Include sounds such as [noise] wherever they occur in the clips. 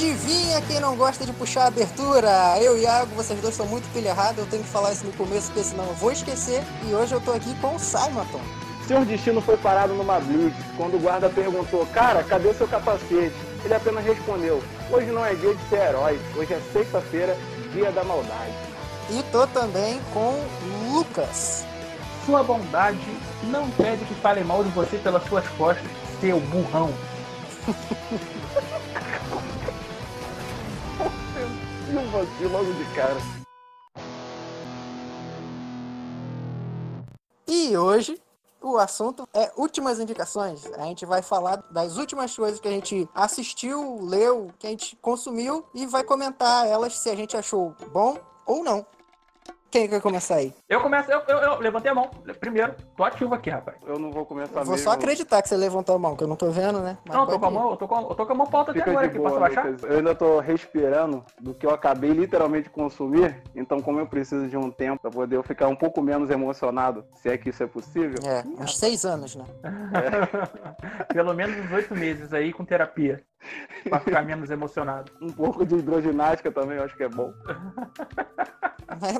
adivinha quem não gosta de puxar a abertura? Eu e Iago, vocês dois são muito pilha eu tenho que falar isso no começo, porque senão eu vou esquecer. E hoje eu tô aqui com o Simonton. Seu destino foi parado numa blitz, quando o guarda perguntou, cara, cadê seu capacete? Ele apenas respondeu, hoje não é dia de ser herói, hoje é sexta-feira, dia da maldade. E tô também com Lucas. Sua bondade não pede que fale mal de você pelas suas costas, seu burrão. [laughs] Logo de cara. E hoje o assunto é últimas indicações. A gente vai falar das últimas coisas que a gente assistiu, leu, que a gente consumiu e vai comentar elas se a gente achou bom ou não. Quem quer começar aí? Eu começo, eu, eu, eu, levantei a mão. Primeiro, tô ativo aqui, rapaz. Eu não vou começar Vou só acreditar que você levantou a mão, que eu não tô vendo, né? Mas não, tô com a mão, eu tô com, eu tô com a mão pauta até agora aqui, boa, posso baixar? Eu ainda tô respirando do que eu acabei literalmente de consumir, então como eu preciso de um tempo pra poder eu ficar um pouco menos emocionado, se é que isso é possível. É, uns seis anos, né? É. [laughs] Pelo menos uns oito meses aí com terapia. Pra ficar menos emocionado. Um pouco de hidroginástica também, eu acho que é bom.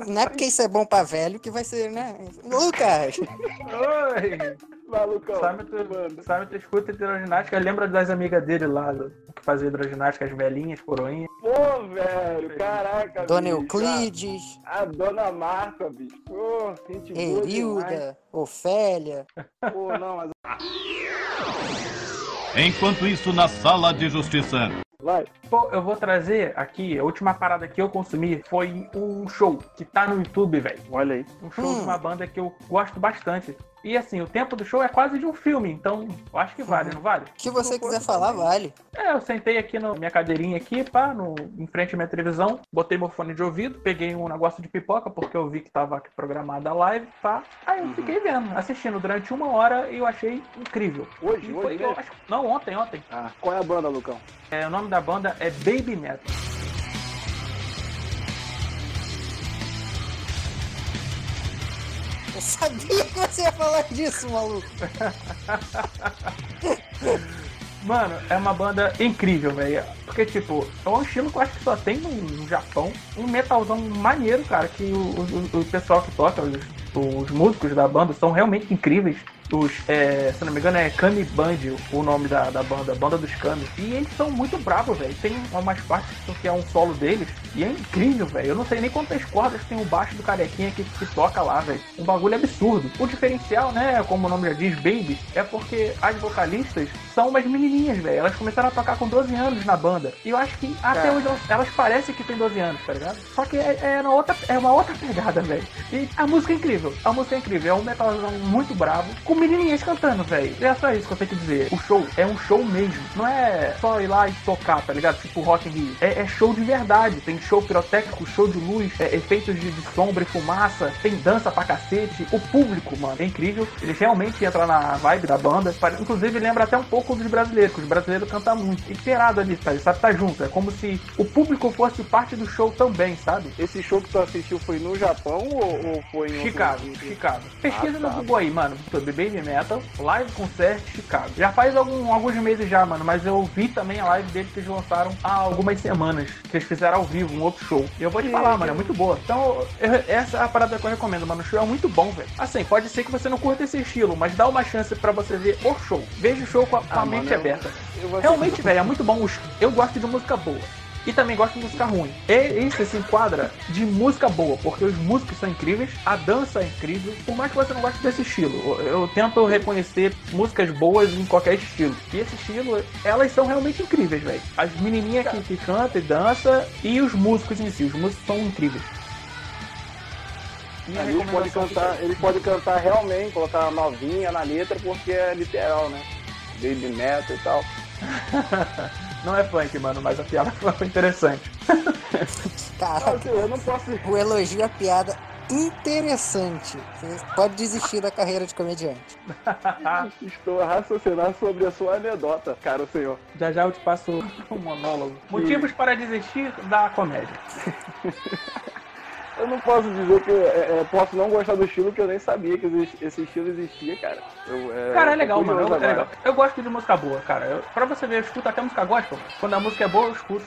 Não é porque isso é bom pra velho que vai ser, né? Lucas! Oi! Malucão. Sabe tu, sabe tu escuta hidroginástica, lembra das amigas dele lá, que fazia hidroginástica, as velhinhas, coroinhas. Pô, velho, caraca, Dona bicho. Euclides. A, a Dona Marta, bicho. Pô, gente Erilda, Ofélia. Pô, não, mas... Enquanto isso, na sala de justiça. Vai. Pô, eu vou trazer aqui, a última parada que eu consumi foi um show que tá no YouTube, velho. Olha aí. Um show hum. de uma banda que eu gosto bastante. E assim, o tempo do show é quase de um filme, então eu acho que vale, não vale? O que você quiser falar, vale. É, eu sentei aqui na minha cadeirinha aqui, pá, no, em frente à minha televisão, botei meu fone de ouvido, peguei um negócio de pipoca, porque eu vi que tava aqui programada a live, pá. Aí eu uhum. fiquei vendo, assistindo durante uma hora e eu achei incrível. Hoje, hoje? Foi, eu, acho, não, ontem, ontem. Ah, qual é a banda, Lucão? É, o nome da banda é Baby Metal. Eu sabia que você ia falar disso, maluco. Mano, é uma banda incrível, velho. Porque, tipo, é um estilo que eu acho que só tem no, Japão. Um metalzão maneiro, cara, que o, o, o pessoal que toca, os, os músicos da banda, são realmente incríveis os, é, se não me engano, é Kami Band, o nome da, da banda, banda dos Kami. E eles são muito bravos, velho. Tem umas partes que é um solo deles e é incrível, velho. Eu não sei nem quantas cordas tem o baixo do carequinha que, que toca lá, velho. Um bagulho absurdo. O diferencial, né, como o nome já diz, Baby, é porque as vocalistas são umas menininhas, velho. Elas começaram a tocar com 12 anos na banda. E eu acho que até é. hoje elas, elas, parecem que tem 12 anos, tá ligado? Só que é, é, uma, outra, é uma outra pegada, velho. E a música é incrível. A música é incrível. É um metalzão muito bravo, com menininhas cantando, velho. É só isso que eu tenho que dizer. O show é um show mesmo. Não é só ir lá e tocar, tá ligado? Tipo Rock in Rio. É, é show de verdade. Tem show pirotécnico, show de luz, é, efeitos de, de, sombra e fumaça. Tem dança pra cacete. O público, mano, é incrível. Eles realmente entram na vibe da banda. Inclusive lembra até um pouco dos brasileiros, que os brasileiros cantam muito. Inteirado ali, tá? Sabe, tá junto. É como se o público fosse parte do show também, sabe? Esse show que tu assistiu foi no Japão ou, ou foi em Chicago? Chicago. Pesquisa ah, tá. no Google aí, mano. Baby Metal Live Concert Chicago. Já faz algum, alguns meses já, mano, mas eu vi também a live deles que eles lançaram há algumas semanas, que eles fizeram ao vivo, um outro show. E eu vou te falar, mano, é muito boa. Então, eu, essa é a parada que eu recomendo, mano. O show é muito bom, velho. Assim, pode ser que você não curta esse estilo, mas dá uma chance para você ver o show. Veja o show com a, com ah, a mente mano, aberta. Eu, eu Realmente, velho, é muito bom. Eu gosto de música boa e também gosto de música ruim. E isso se enquadra de música boa, porque os músicos são incríveis, a dança é incrível, por mais que você não goste desse estilo. Eu tento reconhecer músicas boas em qualquer estilo. E esse estilo, elas são realmente incríveis, velho. As menininhas que, que cantam e dançam e os músicos em si, os músicos são incríveis. ele pode cantar, ele pode cantar realmente, colocar novinha na letra porque é literal, né? Baby metal e tal. [laughs] Não é funk, mano, mas a piada foi [laughs] interessante. Caraca, eu não posso. O elogio à piada interessante. Você pode desistir da carreira de comediante. [laughs] Estou a raciocinar sobre a sua anedota, caro senhor. Já já eu te passo um monólogo. Motivos para desistir da comédia. Eu não posso dizer que é, é, posso não gostar do estilo, que eu nem sabia que esse estilo existia, cara. Eu, é, cara, é legal, mano. Eu, é legal. eu gosto de música boa, cara. Eu, pra você ver, eu escuto até música gospel. Quando a música é boa, eu escuto.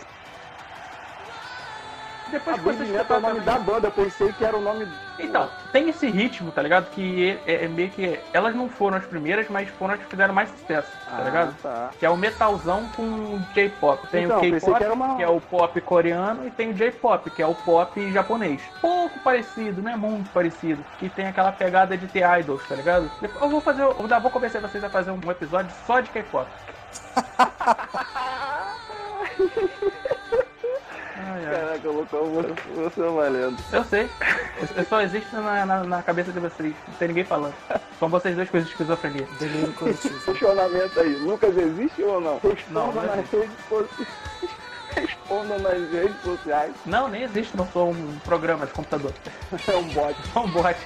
Depois A que você Metal é o nome da banda, eu pensei que era o nome. Então, tem esse ritmo, tá ligado? Que é, é meio que. Elas não foram as primeiras, mas foram as que fizeram mais sucesso, tá Ah, ligado? tá. Que é o metalzão com J-pop. Tem Então, o K-pop, uma- que é o pop coreano, e tem o J-pop, que é o pop japonês. Pouco parecido, não é muito parecido. Que tem aquela pegada de ter idols, tá ligado? Eu vou fazer. Eu vou- vou convencer vocês a fazer um episódio só de K-pop. [laughs] Ai. Caraca, Lucão, você, você é valendo. Eu sei. Eu- só existo na, na, na cabeça de vocês. Não tem ninguém falando. São vocês dois com esquizofrenia. Delírio coletivo. Questionamento aí, Lucas existe ou não? Não, Responda não nas existe. redes sociais. [laughs] Responda nas redes sociais. Não, nem existe, não sou um programa de computador. É um bot. Sou um bot.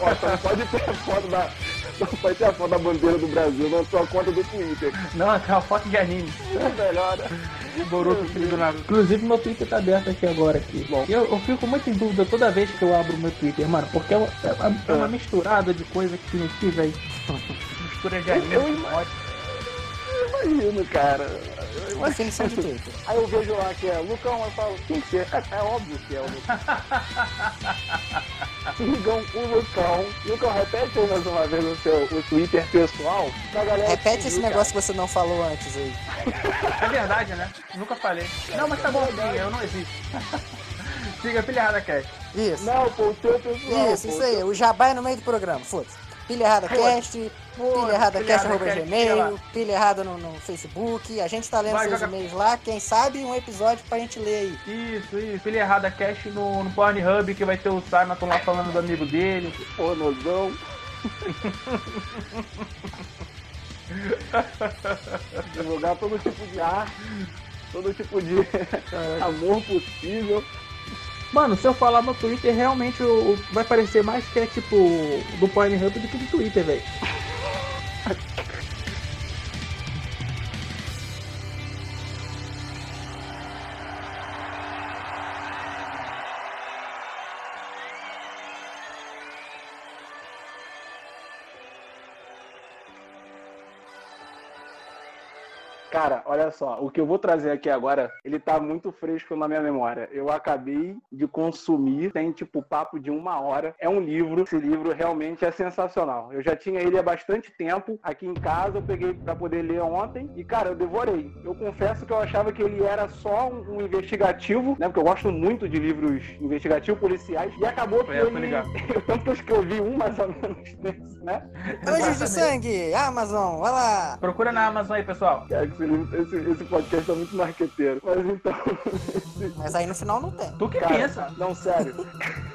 Ó, só pode ter foto da. Só pode ter a foto da bandeira do Brasil na sua conta do Twitter. Não, é uma foto de anime. Melhora. Boruto, filho do Naruto. Inclusive, meu Twitter tá aberto aqui agora. Aqui. Bom. Eu, eu fico muito em dúvida toda vez que eu abro o meu Twitter, mano. Porque é uma, é uma- é uma misturada de coisa que tem aqui, velho. [laughs] Mistura de anime Eu. Eu imagino, cara. Eu imagino. Definição de Twitter. Aí eu vejo lá que é Lucão, eu falo, quem que é? É, é óbvio que é o Lucão. [laughs] Sigam o Lucão. Lucão, repete mais uma vez o seu o Twitter pessoal. Pra galera Repete seguir, esse cara. negócio que você não falou antes aí. É verdade, né? Nunca falei. Não, mas tá bom sim, eu não existo. [laughs] Siga Pilha Errada Cast. Isso. Não, pô, o teu pessoal. Isso, pô, isso aí. O jabá é no meio do programa. Foda-se. Pilha Errada Cast, pilha errada cast, arroba gmail, pilha errada no, no Facebook. A gente tá lendo Vai, seus joga- e-mails lá. Quem sabe um episódio pra gente ler aí. Isso, isso. Pilha Errada Cast no, no Pornhub, que vai ter o Simonton lá falando do amigo dele. Pô, nozão. [laughs] Divulgar todo tipo de arte, todo tipo de amor possível. Mano, se eu falar no Twitter, realmente o, o- vai parecer mais que é tipo do Pornhub do que do Twitter, velho. Cara, olha só, o que eu vou trazer aqui agora, ele tá muito fresco na minha memória. Eu acabei de consumir, tem tipo papo de uma hora. É um livro, esse livro realmente é sensacional. Eu já tinha ele há bastante tempo aqui em casa, eu peguei pra poder ler ontem e, cara, eu devorei. Eu confesso que eu achava que ele era só um, um investigativo, né? Porque eu gosto muito de livros investigativos, policiais, e acabou que É, ele. ligado. [laughs] Tanto que eu escrevi um mais ou menos desse, né? Anjos de Sangue, Amazon, vai lá. Procura na Amazon aí, pessoal. Cara, que esse, livro- esse, esse podcast tá muito marqueteiro. Mas então. [laughs] Mas aí no final não tem. Tu que Cara, pensa. Não, sério.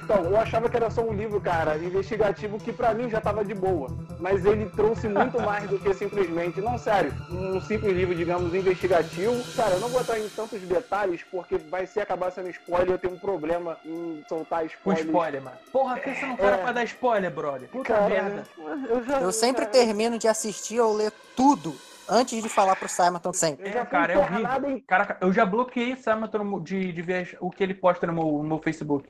Então, eu achava que era só um livro, cara, investigativo que pra mim já tava de boa. Mas ele trouxe muito mais do que simplesmente, não, sério, um simples livro, digamos, investigativo. Cara, eu não vou entrar em tantos detalhes porque vai ser acabar sendo spoiler. Eu tenho um problema em soltar Com spoilers. spoiler, mano. Porra, pensa no cara É. pra dar spoiler, brother. Puta Cara, merda. eu, já, Eu sempre cara, termino de assistir ou ler tudo antes de falar pro Simonton sempre. Eu já É, cara, é horrível. em Caraca, eu já bloqueei o no- de, de ver o que ele posta no meu, no meu Facebook.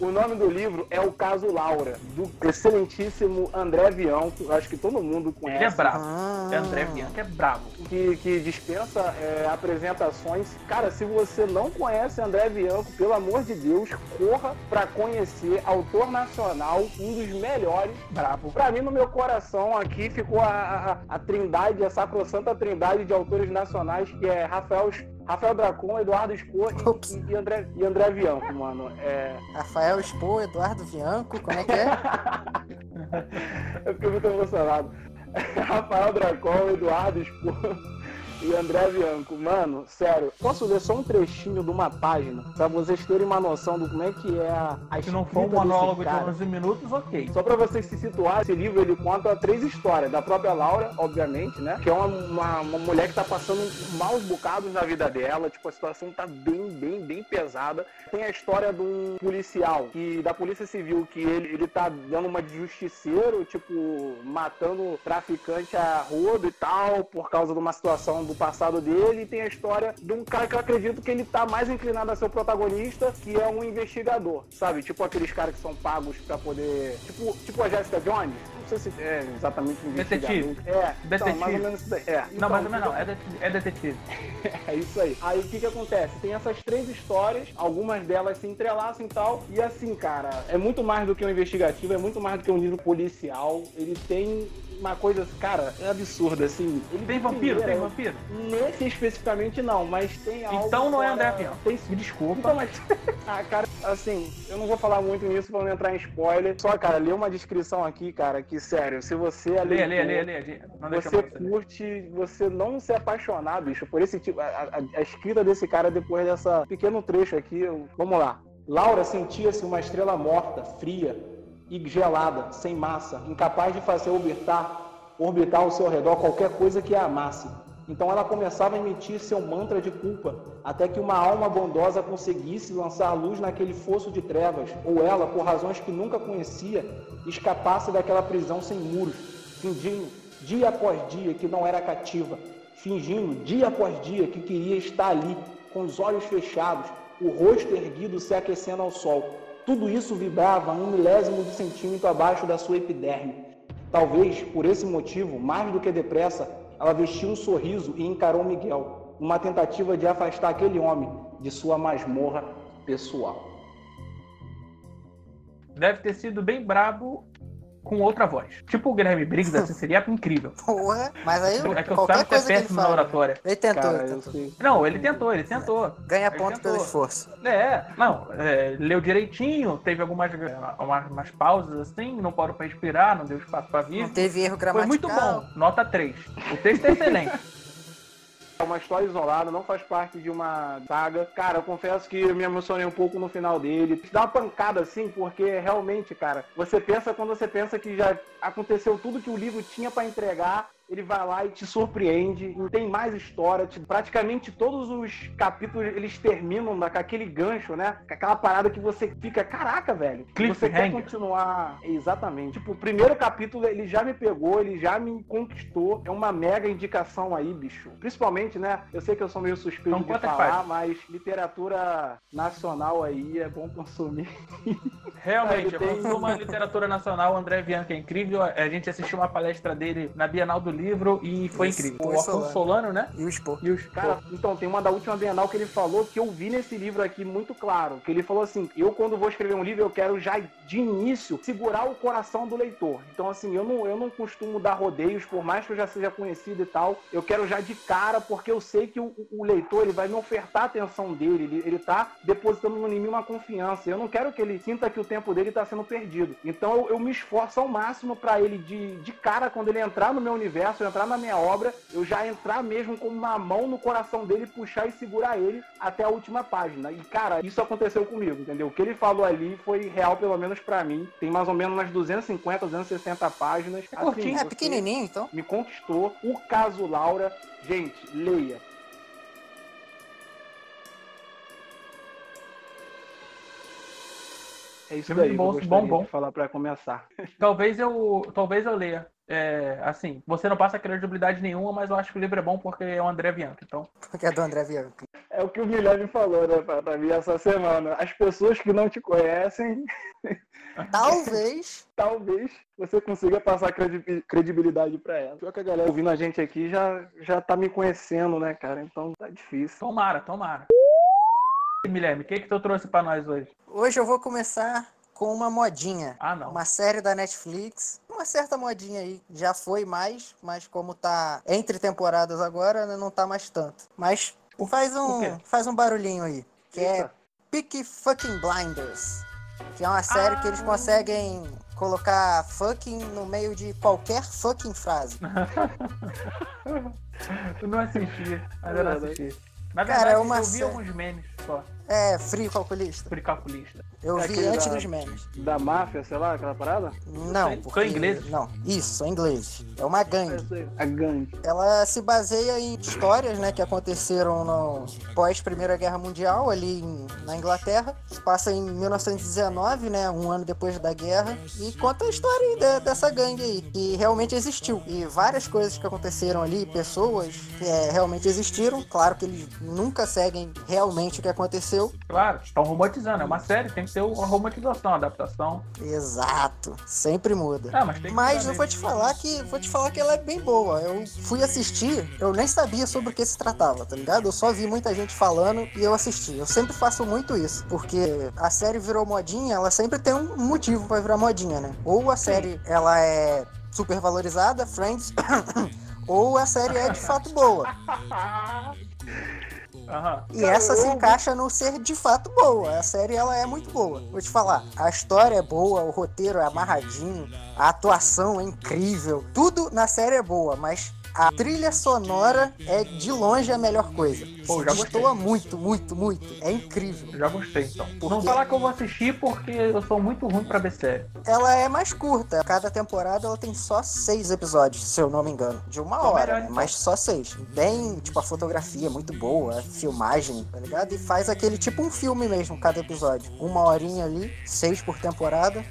O nome do livro é O Caso Laura, do excelentíssimo André Vião, que eu acho que todo mundo conhece. Ele é bravo. Ah. É André Bianca, é bravo. que, que dispensa é, apresentações. Cara, se você não conhece André Bianco, pelo amor de Deus, corra pra conhecer autor nacional, um dos melhores. Bravo. Pra mim, no meu coração, aqui ficou a, a, a trindade, a sacrossanta trindade de autores nacionais, que é Rafael, Rafael Dracon, Eduardo Ops. e, e, André, e André Bianco, mano. É, Rafael Expo, Eduardo Bianco, como é que é? [laughs] Eu fiquei muito emocionado. [laughs] Rafael Dracon, Eduardo Spor e André Bianco. Mano, sério, posso ler só um trechinho de uma página pra vocês terem uma noção do como é que é a, a Se não for um monólogo de cara. 11 minutos, ok. Só pra vocês se situarem, esse livro ele conta três histórias. Da própria Laura, obviamente, né? Que é uma, uma, uma mulher que tá passando maus bocados na vida dela. Tipo, a situação tá bem, bem, bem pesada. Tem a história de um policial, que da Polícia Civil, que ele, ele tá dando uma de justiceiro, tipo, matando traficante a rodo e tal, por causa de uma situação de do passado dele e tem a história de um cara que eu acredito que ele tá mais inclinado a ser o protagonista, que é um investigador, sabe? Tipo aqueles caras que são pagos pra poder. Tipo, tipo a Jessica Jones. Não sei se é exatamente um investigador. Detetive. É, então, Detetive. mais ou menos isso daí. É. Não, Então, mais ou menos não. É, det- é detetive. [laughs] é isso aí. Aí o que que acontece? Tem essas três histórias, algumas delas se entrelaçam e tal. E assim, cara, é muito mais do que um investigativo, é muito mais do que um livro policial. Ele tem uma coisa, cara, é absurda, assim. Ele Tem vampiro? Tem primeiro, vampiro? Nesse especificamente não, mas tem algo. Então não é André Avião. Tem Me desculpa. então, mas. [laughs] ah, cara, assim, eu não vou falar muito nisso pra não entrar em spoiler. Só, cara, lê uma descrição aqui, cara, que sério, se você é Lê, lê, leitor, lê, lê. Deixa você curte, você não se apaixonar, bicho, por esse tipo. A, a- a escrita desse cara depois dessa pequeno trecho aqui. eu- vamos lá. Laura sentia-se uma estrela morta, fria e gelada, sem massa, incapaz de fazer orbitar, orbitar ao seu redor qualquer coisa que a amasse. Então ela começava a emitir seu mantra de culpa, até que uma alma bondosa conseguisse lançar luz naquele fosso de trevas, ou ela, por razões que nunca conhecia, escapasse daquela prisão sem muros, fingindo dia após dia que não era cativa, fingindo dia após dia que queria estar ali, com os olhos fechados, o rosto erguido se aquecendo ao sol. Tudo isso vibrava um milésimo de centímetro abaixo da sua epiderme. Talvez, por esse motivo, mais do que depressa, ela vestiu um sorriso e encarou Miguel, numa tentativa de afastar aquele homem de sua masmorra pessoal. Deve ter sido bem brabo com outra voz. Tipo o Guilherme Briggs, [laughs] assim, seria incrível. Porra, mas aí É que qualquer Santos é coisa que ele péssimo na fala. oratória. Ele tentou, Cara, ele eu tentou. Não, ele tentou, ele tentou. Ganha Ele ponto pelo tentou. esforço. É, não, é, leu direitinho, teve algumas umas, umas pausas assim, não parou pra respirar, não deu espaço pra vir. Não teve erro Foi gramatical. muito bom, nota 3. O texto é excelente. [laughs] É uma história isolada, não faz parte de uma saga. Cara, eu confesso que eu me emocionei um pouco no final dele. Dá uma pancada assim, porque realmente, cara, você pensa quando você pensa que já aconteceu tudo que o livro tinha pra entregar. Ele vai lá e te surpreende, não tem mais história. tipo, praticamente todos os capítulos eles terminam com aquele gancho, né? Com aquela parada que você fica, caraca, velho. Você quer continuar. Exatamente. Tipo, o primeiro capítulo ele já me pegou, ele já me conquistou. É uma mega indicação aí, bicho. Principalmente, né? Eu sei que eu sou meio suspeito São de falar, mas literatura nacional aí é bom consumir. [laughs] Realmente, Ele tem- consuma literatura nacional, o André Bianca é incrível. A gente assistiu uma palestra dele na Bienal do Livro e foi Isso, incrível. O Afonso Solano, né? E o expor. E os Cara, então, tem uma da última Bienal que ele falou que eu vi nesse livro aqui muito claro. Que ele falou assim: eu, quando vou escrever um livro, eu quero já de início segurar o coração do leitor. Então, assim, eu não, eu não costumo dar rodeios, por mais que eu já seja conhecido e tal. Eu quero já de cara, porque eu sei que o, o leitor ele vai me ofertar a atenção dele. Ele, ele tá depositando em mim uma confiança. Eu não quero que ele sinta que o tempo dele tá sendo perdido. Então, eu, eu me esforço ao máximo para ele, de, de cara, quando ele entrar no meu universo, entrar na minha obra, eu já entrar mesmo com uma mão no coração dele, puxar e segurar ele até a última página. E, cara, isso aconteceu comigo, entendeu? O que ele falou ali foi real, pelo menos pra mim. Tem mais ou menos umas 250, 260 páginas. É curtinho. É você pequenininho, então. Me conquistou. O caso Laura. Gente, leia. É isso Filme eu gostaria bom, bom. de falar pra começar. [laughs] Talvez eu, talvez eu leia. É, assim, você não passa credibilidade nenhuma, mas eu acho que o livro é bom porque é o André Bianca. Então, Porque é do André Bianca. É o que o Guilherme falou, né, pra, pra mim essa semana. As pessoas que não te conhecem, [laughs] Talvez. talvez você consiga passar credi- credibilidade pra ela. Pior que a galera ouvindo a gente aqui já, já tá me conhecendo, né, cara? Então tá difícil. tomara, tomara. Guilherme, o que, que tu trouxe pra nós hoje? Hoje eu vou começar com uma modinha. Ah, não. Uma série da Netflix. Uma certa modinha aí. Já foi mais, mas como tá entre temporadas agora, né, não tá mais tanto. Mas faz um, faz um barulhinho aí. Que é Eita. Peaky Fucking Blinders. Que é uma série que eles Ah. conseguem colocar fucking no meio de qualquer fucking frase. [laughs] Eu não assisti, mas eu não assisti. Na Cara, verdade, é uma eu vi alguns memes. só. É, frio calculista. Frio calculista. Eu É vi antes da- dos memes. Da máfia, sei lá, aquela parada? Não, São porque... ingleses? Não, isso, são ingleses. É uma gangue. A gangue. Ela se baseia em histórias, né, que aconteceram no pós Primeira Guerra Mundial ali em- na Inglaterra. Se passa em 1919, né, um ano depois da guerra, e conta a história aí de- dessa gangue aí, que realmente existiu. E várias coisas que aconteceram ali, pessoas que é, realmente existiram. Claro que eles nunca seguem realmente o que aconteceu. Claro, estão romantizando. É uma série, tem que ter uma romantização, uma adaptação. Exato, sempre muda. Ah, mas Mas eu vou te falar que vou te falar que ela é bem boa. Eu fui assistir, eu nem sabia sobre o que se tratava, tá ligado? Eu só vi muita gente falando e eu assisti. Eu sempre faço muito isso, porque a série virou modinha, ela sempre tem um motivo pra virar modinha, né? Ou a série ela é super valorizada, Friends, [coughs] ou a série é de fato boa. [laughs] Aham. E essa se encaixa no ser de fato boa. A série ela é muito boa. Vou te falar, a história é boa, o roteiro é amarradinho, a atuação é incrível. Tudo na série é boa, mas a trilha sonora é de longe a melhor coisa. Pô, já gostei. destoa muito, muito, muito. É incrível. Já gostei, então. Por Não falar que eu vou assistir porque eu sou muito ruim pra série. Ela é mais curta. Cada temporada ela tem só seis episódios, se eu não me engano. De uma Então, hora, melhor, né? então. mas só seis. Bem, tipo, a fotografia é muito boa, a filmagem, tá ligado? E faz aquele tipo um filme mesmo, cada episódio. Uma horinha ali, seis por temporada.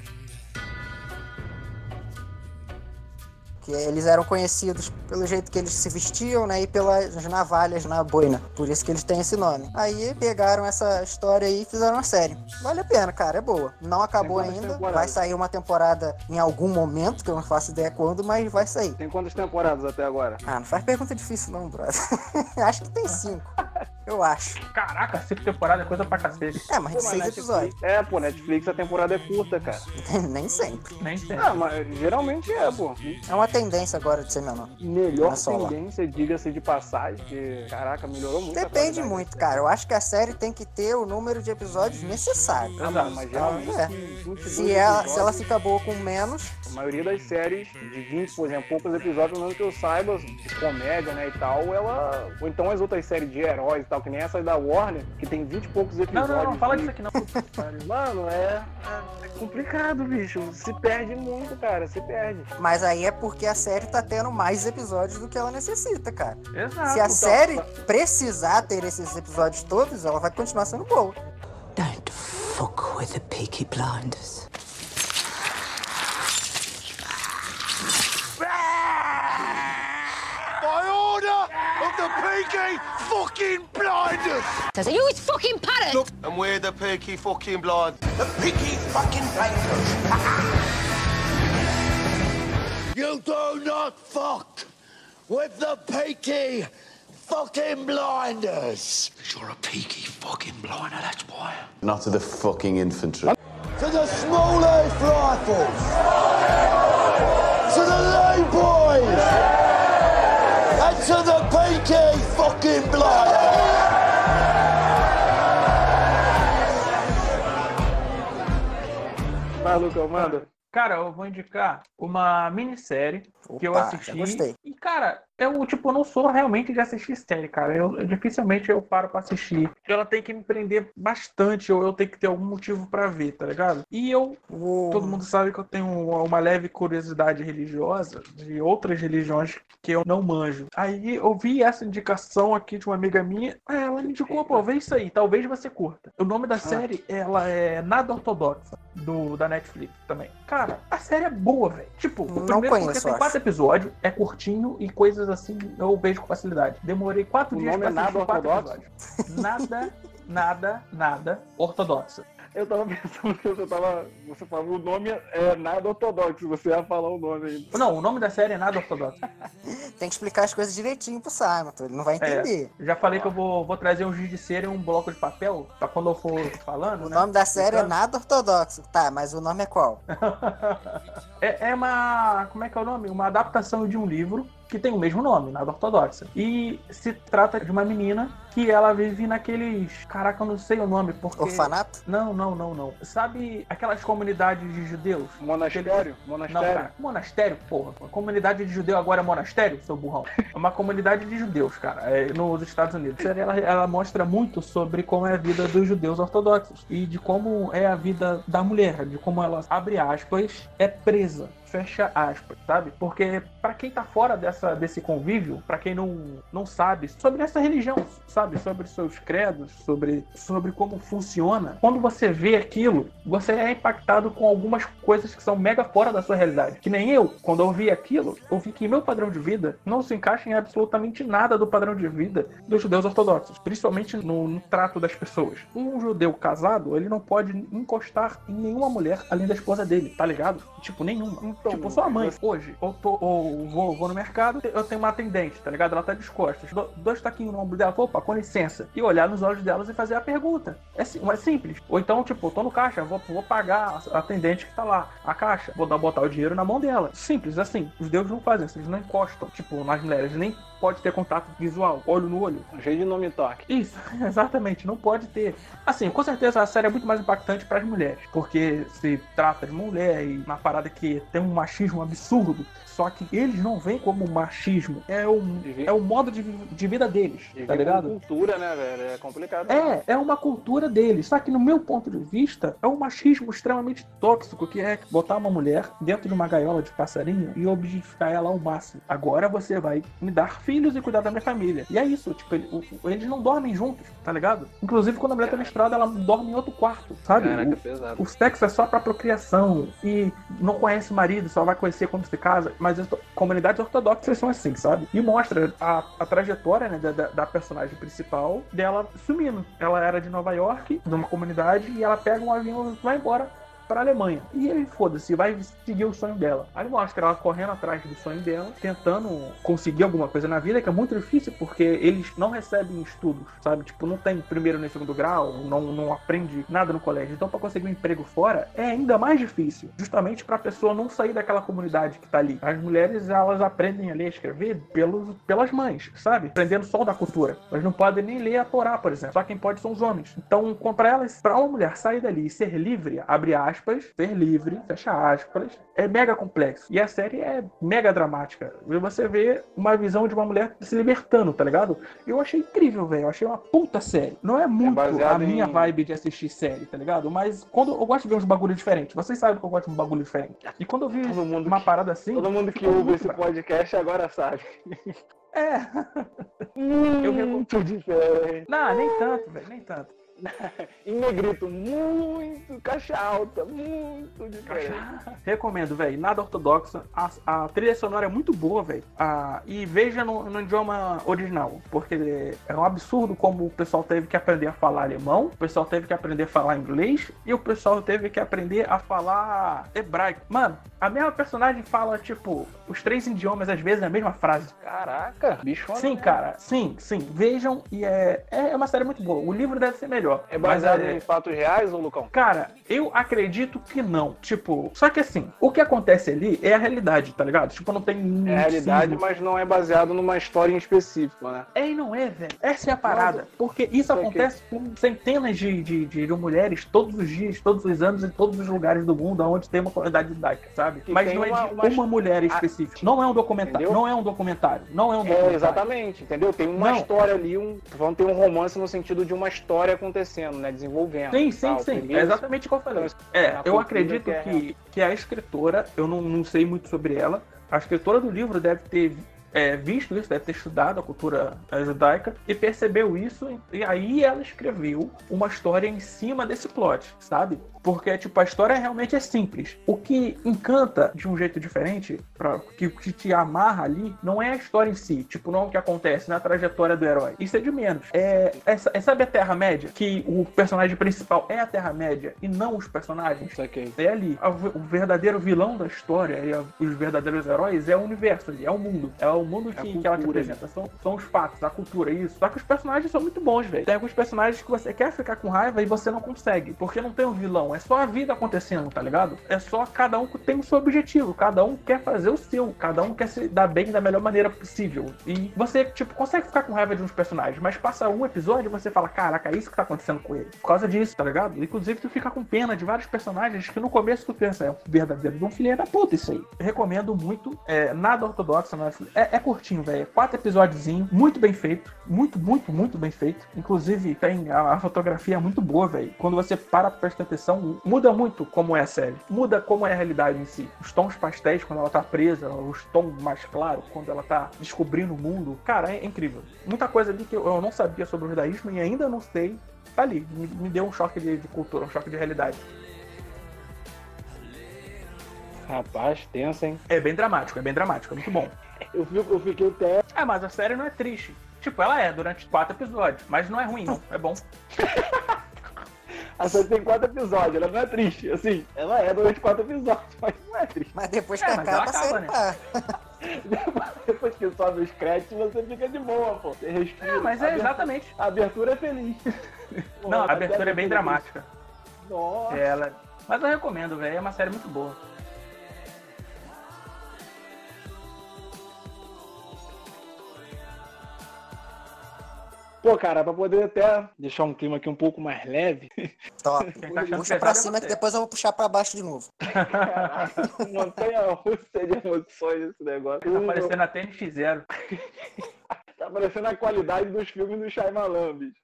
Que eles eram conhecidos pelo jeito que eles se vestiam, né? E pelas navalhas na boina. Por isso que eles têm esse nome. Aí pegaram essa história aí e fizeram uma série. Vale a pena, cara. É boa. Não acabou ainda. temporadas? Vai sair uma temporada em algum momento, que eu não faço ideia quando, mas vai sair. Tem quantas temporadas até agora? Ah, não faz pergunta difícil não, brother. [laughs] acho que tem cinco. Eu acho. Caraca, cinco temporadas é coisa pra cacete. É, mas Pô, de seis Netflix- episódios. É, pô, Netflix a temporada é curta, cara. [laughs] Nem sempre. Nem sei. Ah, mas geralmente é, pô. É uma tendência agora de ser menor. Melhor Não é tendência, diga-se de passagem, que, caraca, melhorou muito. Depende muito, cara. Eu acho que a série tem que ter o número de episódios necessário. Ah, mano, mas geralmente É. 22 Se ela, se ela fica boa com menos, A maioria das séries de 20, por exemplo, poucos episódios, pelo menos que eu saiba, de comédia, né, e tal, ela... Ou então as outras séries de heróis e tal, que nem essa da Warner, que tem 20 e poucos Não, episódios. não, não, fala e- disso aqui não. [laughs] Mano, é, é complicado, bicho. Se perde muito, cara, se perde. mas aí é porque a série tá tendo mais episódios do que ela necessita, cara. Exato. Se a então, série precisar ter esses episódios todos, ela vai continuar sendo boa. Don't fuck with the Peaky Blinders. By order of the Peaky fucking Blinders! Says, are you his fucking parrot? Look, and we're the Peaky fucking Blind. The Peaky fucking Blinders! [laughs] you do not fuck with the Peaky fucking Blinders! You're a Peaky fucking Blinder, that's why. Not to the fucking infantry. To the small earth rifles! To the lay boys! And to the Peaky fucking Blinders! Vai, Lucão, manda. Cara, eu vou indicar uma minissérie que eu Opa, assisti. gostei. E, cara, eu, tipo, não sou realmente de assistir série, cara. Eu, eu- dificilmente eu paro pra assistir. Ela tem que me prender bastante, ou eu tenho que ter algum motivo pra ver, tá ligado? E eu, O- todo mundo sabe que eu tenho uma, leve curiosidade religiosa de outras religiões que eu não manjo. Aí eu vi essa indicação aqui de uma amiga minha. ah, Ela me indicou, pô, vê isso aí, talvez você curta. O nome da série, ela é Nada Ortodoxa, do, da Netflix também. Cara, a série é boa, velho. Tipo, Não primeiro conheço, porque tem acho. Quatro episódios, é curtinho e coisas assim eu vejo com facilidade. Demorei quatro O dias nome pra é assistir Nada quatro Ortodoxo? episódios. Nada, nada, nada ortodoxa. Eu tava [laughs] pensando que você tava. Você falou o nome é nada ortodoxo, você ia falar o nome aí. Não, o nome da série é Nada Ortodoxo. [laughs] Tem que explicar as coisas direitinho pro Simon, ele não vai entender. Já falei que eu vou, vou trazer um giz de cera e um bloco de papel pra quando eu for falando. O né? nome da série é Então, Nada Ortodoxo. Tá, mas o nome é qual? [laughs] é, é uma. Como é que é o nome? Uma adaptação de um livro que tem o mesmo nome, nada ortodoxa. E se trata de uma menina que ela vive naqueles. Caraca, eu não sei o nome, porque. Orfanato? Não, não, não, não. Sabe aquelas comunidades de judeus? Monastério? Não, Monastério? cara. Monastério, porra. A comunidade de judeu agora é monastério, seu burrão. É uma comunidade de judeus, cara, é, nos Estados Unidos. Ela, ela mostra muito sobre como é a vida dos judeus ortodoxos e de como é a vida da mulher, de como ela, abre aspas, é presa fecha aspas, sabe? Porque para quem tá fora dessa, desse convívio, para quem não, não sabe sobre essa religião, sabe? Sobre seus credos, sobre, sobre como funciona, quando você vê aquilo, você é impactado com algumas coisas que são mega fora da sua realidade. Que nem eu, quando eu vi aquilo, eu vi que meu padrão de vida não se encaixa em absolutamente nada do padrão de vida dos judeus ortodoxos, principalmente no, no trato das pessoas. Um judeu casado, ele não pode encostar em nenhuma mulher além da esposa dele, tá ligado? Tipo, nenhuma. Tipo, sua mãe, hoje, eu tô, ou vou, vou no mercado, eu tenho uma atendente, tá ligado? Ela tá de costas. Do- Dois taquinhos no ombro dela, opa, com licença. E olhar nos olhos delas e fazer a pergunta. É, é simples. Ou então, tipo, tô no caixa, vou, vou pagar a atendente que tá lá, a caixa. Vou dar, botar o dinheiro na mão dela. Simples, assim. Os deuses não fazem isso, eles não encostam, tipo, nas mulheres. Nem pode ter contato visual, olho no olho. Cheio de nome toque. Isso, [laughs] exatamente, não pode ter. Assim, com certeza a série é muito mais impactante para as mulheres, porque se trata de mulher e uma parada que tem um machismo absurdo, só que eles não veem como machismo, é o, é o modo de, de vida deles, E tá vem com ligado? cultura, né, velho? É complicado. É, é uma cultura deles. Só que no meu ponto de vista, é um machismo extremamente tóxico, que é botar uma mulher dentro de uma gaiola de passarinho e objetificar ela ao máximo. Agora você vai me dar filhos e cuidar da minha família. E é isso, tipo, ele- o- eles não dormem juntos, tá ligado? Inclusive, quando a mulher tá menstruada, ela dorme em outro quarto, sabe? Caraca, O- pesado. o sexo é só pra procriação e não conhece o marido, só vai conhecer quando se casa. Mas as comunidades ortodoxas são assim, sabe? E mostra a, a trajetória né, da, da- personagem principal dela sumindo. Ela era de Nova York, de uma comunidade, e ela pega um avião e vai embora pra Alemanha. E ele, foda-se, vai seguir o sonho dela. Aí mostra ela correndo atrás do sonho dela, tentando conseguir alguma coisa na vida, que é muito difícil, porque eles não recebem estudos, sabe? Tipo, não tem primeiro nem segundo grau, não, não aprende nada no colégio. Então, pra conseguir um emprego fora, é ainda mais difícil. Justamente pra pessoa não sair daquela comunidade que tá ali. As mulheres, elas aprendem a ler e escrever pelos, pelas mães, sabe? Aprendendo só da cultura. Elas não podem nem ler a Torá, por exemplo. Só quem pode são os homens. Então, pra elas, pra uma mulher sair dali e ser livre, abre aspas, ser livre, fecha aspas, é mega complexo. E a série é mega dramática. E você vê uma visão de uma mulher se libertando, tá ligado? Eu achei incrível, velho. Eu achei uma puta série. Não é muito baseado a minha em- vibe de assistir série, tá ligado? Mas quando eu gosto de ver uns bagulho diferentes. Vocês sabem que eu gosto de um bagulho diferente. E quando eu vi Todo mundo uma que- parada assim. Todo mundo que ouve esse podcast agora sabe. É. [laughs] Eu Muito diferente. Não, nem tanto, velho, nem tanto. [laughs] Em negrito, muito caixa alta, muito diferente. Recomendo, velho. Nada ortodoxa. A, a trilha sonora é muito boa, velho. Ah, E veja no, no idioma original. Porque é um absurdo como o pessoal teve que aprender a falar alemão, o pessoal teve que aprender a falar inglês e o pessoal teve que aprender a falar hebraico. Mano, a mesma personagem fala, tipo, os três idiomas às vezes na mesma frase. Caraca, bicho. Sim, cara. Sim, sim. Vejam e é, é uma série muito boa. O livro deve ser melhor. É mas baseado é- em fatos reais, ô Lucão? Cara, eu acredito que não. Tipo, só que assim, o que acontece ali é a realidade, tá ligado? Tipo, não tem. É a realidade, mas não é baseado numa história em específico, né? É e não é, velho. Essa é a parada. Porque isso Só que- acontece com centenas de, de, de, mulheres todos os dias, todos os anos, em todos os lugares do mundo onde tem uma comunidade judaica, sabe? Que Mas não é uma- de uma- uma, mulher específica. Não é um documentário. Não é um documentário. Não é um É, documentário. exatamente, entendeu? Tem uma Não. história ali, um, vão ter um romance no sentido de uma história acontecendo, né? Desenvolvendo. Sim, sim, sim. Primeiro- É exatamente o que eu falei. Então, É, eu acredito que é que, que a escritora, eu não, não sei muito sobre ela, a escritora do livro deve ter é, visto isso, deve ter estudado a cultura eh, judaica e percebeu isso, e aí ela escreveu uma história em cima desse plot, sabe? Porque, tipo, a história realmente é simples. O que encanta de um jeito diferente, pra, que, que te amarra ali, não é a história em si. Tipo, não é o que acontece na trajetória do herói. Isso é de menos. É, é, é sabe a Terra-média? Que o personagem principal é a Terra-média e não os personagens? É ali. O verdadeiro vilão da história e os verdadeiros heróis é o universo, ali, é o mundo. É o o mundo É a que, que ela te cultura, apresenta são, são os fatos, a cultura, isso. Só que os personagens são muito bons, velho. Tem alguns personagens que você quer ficar com raiva e você não consegue, porque não tem um vilão, é só a vida acontecendo, tá ligado? É só cada um tem o seu objetivo, cada um quer fazer o seu, cada um quer se dar bem da melhor maneira possível. E você, tipo, consegue ficar com raiva de uns personagens, mas passa um episódio e você fala, caraca, é isso que tá acontecendo com ele. Por causa disso, tá ligado? Inclusive, tu fica com pena de vários personagens que no começo tu pensa, é um verdadeiro de um filho da puta isso aí. Recomendo muito, é, nada ortodoxo, mas é, é curtinho, velho. Quatro episódios, muito bem feito. Muito, muito, muito bem feito. Inclusive, tem a, a fotografia é muito boa, velho. Quando você para pra prestar atenção, muda muito como é a série. Muda como é a realidade em si. Os tons pastéis quando ela tá presa, os tons mais claros quando ela tá descobrindo o mundo. Cara, é incrível. Muita coisa ali que eu eu não sabia sobre o judaísmo e ainda não sei. Tá ali. Me, me deu um choque de, de cultura, um choque de realidade. Rapaz, tenso, hein? É bem dramático, é bem dramático, é muito bom. Eu, fico, eu fiquei até. É, mas a série não é triste. Tipo, ela é durante quatro episódios, mas não é ruim, não. É bom. [laughs] A série tem quatro episódios, ela não é triste. Assim, ela é durante quatro episódios, mas não é triste. Mas depois que É, mas ela acaba, a acaba, né? tá. [laughs] Depois que sobe os créditos, você fica de boa, pô. Você respira. É, mas é A abertura- exatamente. A abertura é feliz. [laughs] Pô, Não, a até abertura é bem dramática. Nossa. É, ela... Mas eu recomendo, velho. É uma série muito boa. Pô, cara, pra poder até deixar um clima aqui um pouco mais leve. Top. Tá Puxa pesado pra é cima que depois eu vou puxar pra baixo de novo. [laughs] Caraca, montanha russa de emoções esse negócio. Tá aparecendo até NX0. [laughs] Tá parecendo a qualidade dos filmes do Shyamalan, bicho.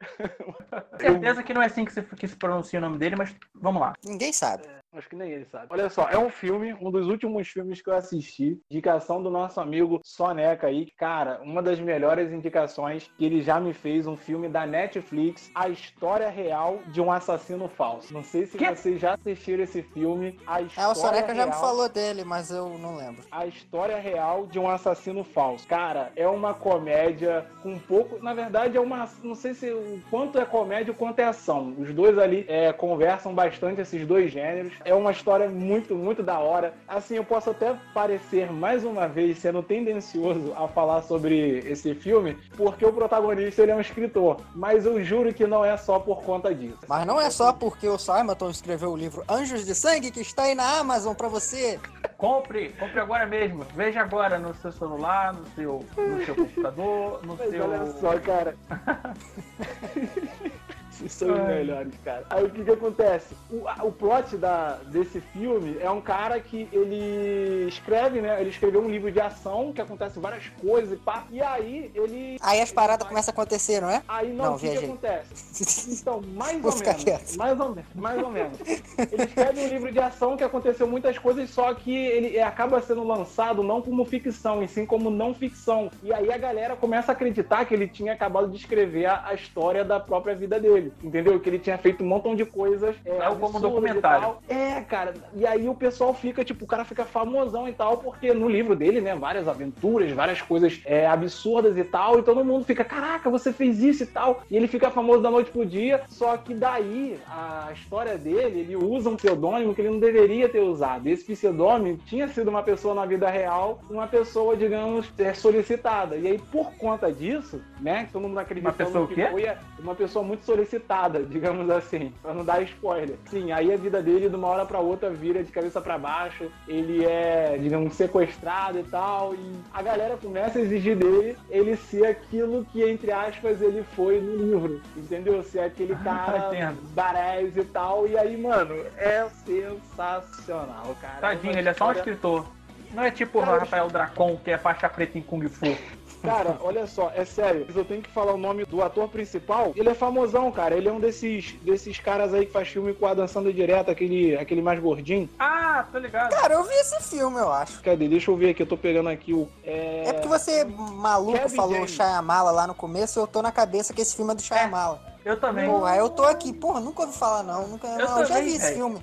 Certeza que não é assim que se, que se pronuncia o nome dele, mas vamos lá. Ninguém sabe. Acho que nem ele sabe. Olha só, é um filme, um dos últimos filmes que eu assisti. Indicação do nosso amigo Soneca aí. Cara, uma das melhores indicações que ele já me fez. Um filme da Netflix, A História Real de um Assassino Falso. Não sei se Quê? vocês já assistiram esse filme. A É, História o Soneca já me Real- falou dele, mas eu não lembro. a história real de um assassino falso. Cara, é uma comédia com um pouco. Na verdade, é uma. Não sei se o quanto é comédia o quanto é ação. Os dois ali é, conversam bastante, esses dois gêneros. É uma história muito, muito da hora. Assim, eu posso até parecer mais uma vez sendo tendencioso a falar sobre esse filme, porque o protagonista ele é um escritor. Mas eu juro que não é só por conta disso. Mas não é só porque o Simonton escreveu o livro Anjos de Sangue que está aí na Amazon pra você. Compre, compre agora mesmo. Veja agora no seu celular, no seu, no seu computador, no Mas seu. olha só, cara. [laughs] Vocês são os Ai. melhores, cara. Aí o que que acontece? O, o plot da, desse filme é um cara que ele escreve, né? Ele escreveu um livro de ação que acontece várias coisas e pá. E aí ele. Aí as paradas começam a acontecer, não é? Aí não, Não, o que, que acontece? [laughs] Então, mais Vou ou menos. quieto. Mais ou menos, mais ou menos. Ele escreve um livro de ação que aconteceu muitas coisas, só que ele acaba sendo lançado não como ficção, e sim como não ficção. E aí a galera começa a acreditar que ele tinha acabado de escrever a, a história da própria vida dele. Entendeu? Que ele tinha feito um montão de coisas. É, Algo como um documentário. É, cara. E aí o pessoal fica, tipo, o cara fica famosão e tal, porque no livro dele, né, várias aventuras, várias coisas é, absurdas e tal, e todo mundo fica, caraca, você fez isso e tal. E ele fica famoso da noite pro dia, só que daí a história dele, ele usa um pseudônimo que ele não deveria ter usado. Esse pseudônimo tinha sido uma pessoa na vida real, uma pessoa, digamos, é, solicitada. E aí, por conta disso, né, todo mundo acreditando pessoa o que foi é, uma pessoa muito solicitada, [laughs] digamos assim, pra não dar spoiler. Sim, aí a vida dele de uma hora pra outra vira de cabeça pra baixo, ele é, digamos, sequestrado e tal, e a galera começa a exigir dele ele ser aquilo que, entre aspas, ele foi no livro, entendeu? Ser aquele cara entendo. badass e tal, e aí, mano, é sensacional, cara. Tadinho, ele é só um escritor. Não é tipo o Cara, Rafael Dracon, que é faixa preta em Kung Fu. Cara, olha só, é sério. Eu tenho que falar o nome do ator principal. Ele é famosão, cara. Ele é um desses, desses caras aí que faz filme com a Dançando Direto, aquele, aquele mais gordinho. Ah, tô ligado. Cara, eu vi esse filme, eu acho. Cadê? Deixa eu ver aqui. Eu tô pegando aqui o. É, É porque você, maluco, Kevin falou James. Shyamala lá no começo, eu tô na cabeça que esse filme é do Shyamala. Eu também. Porra, eu tô aqui, porra, nunca ouvi falar não, nunca, Eu não, eu já também, vi esse filme.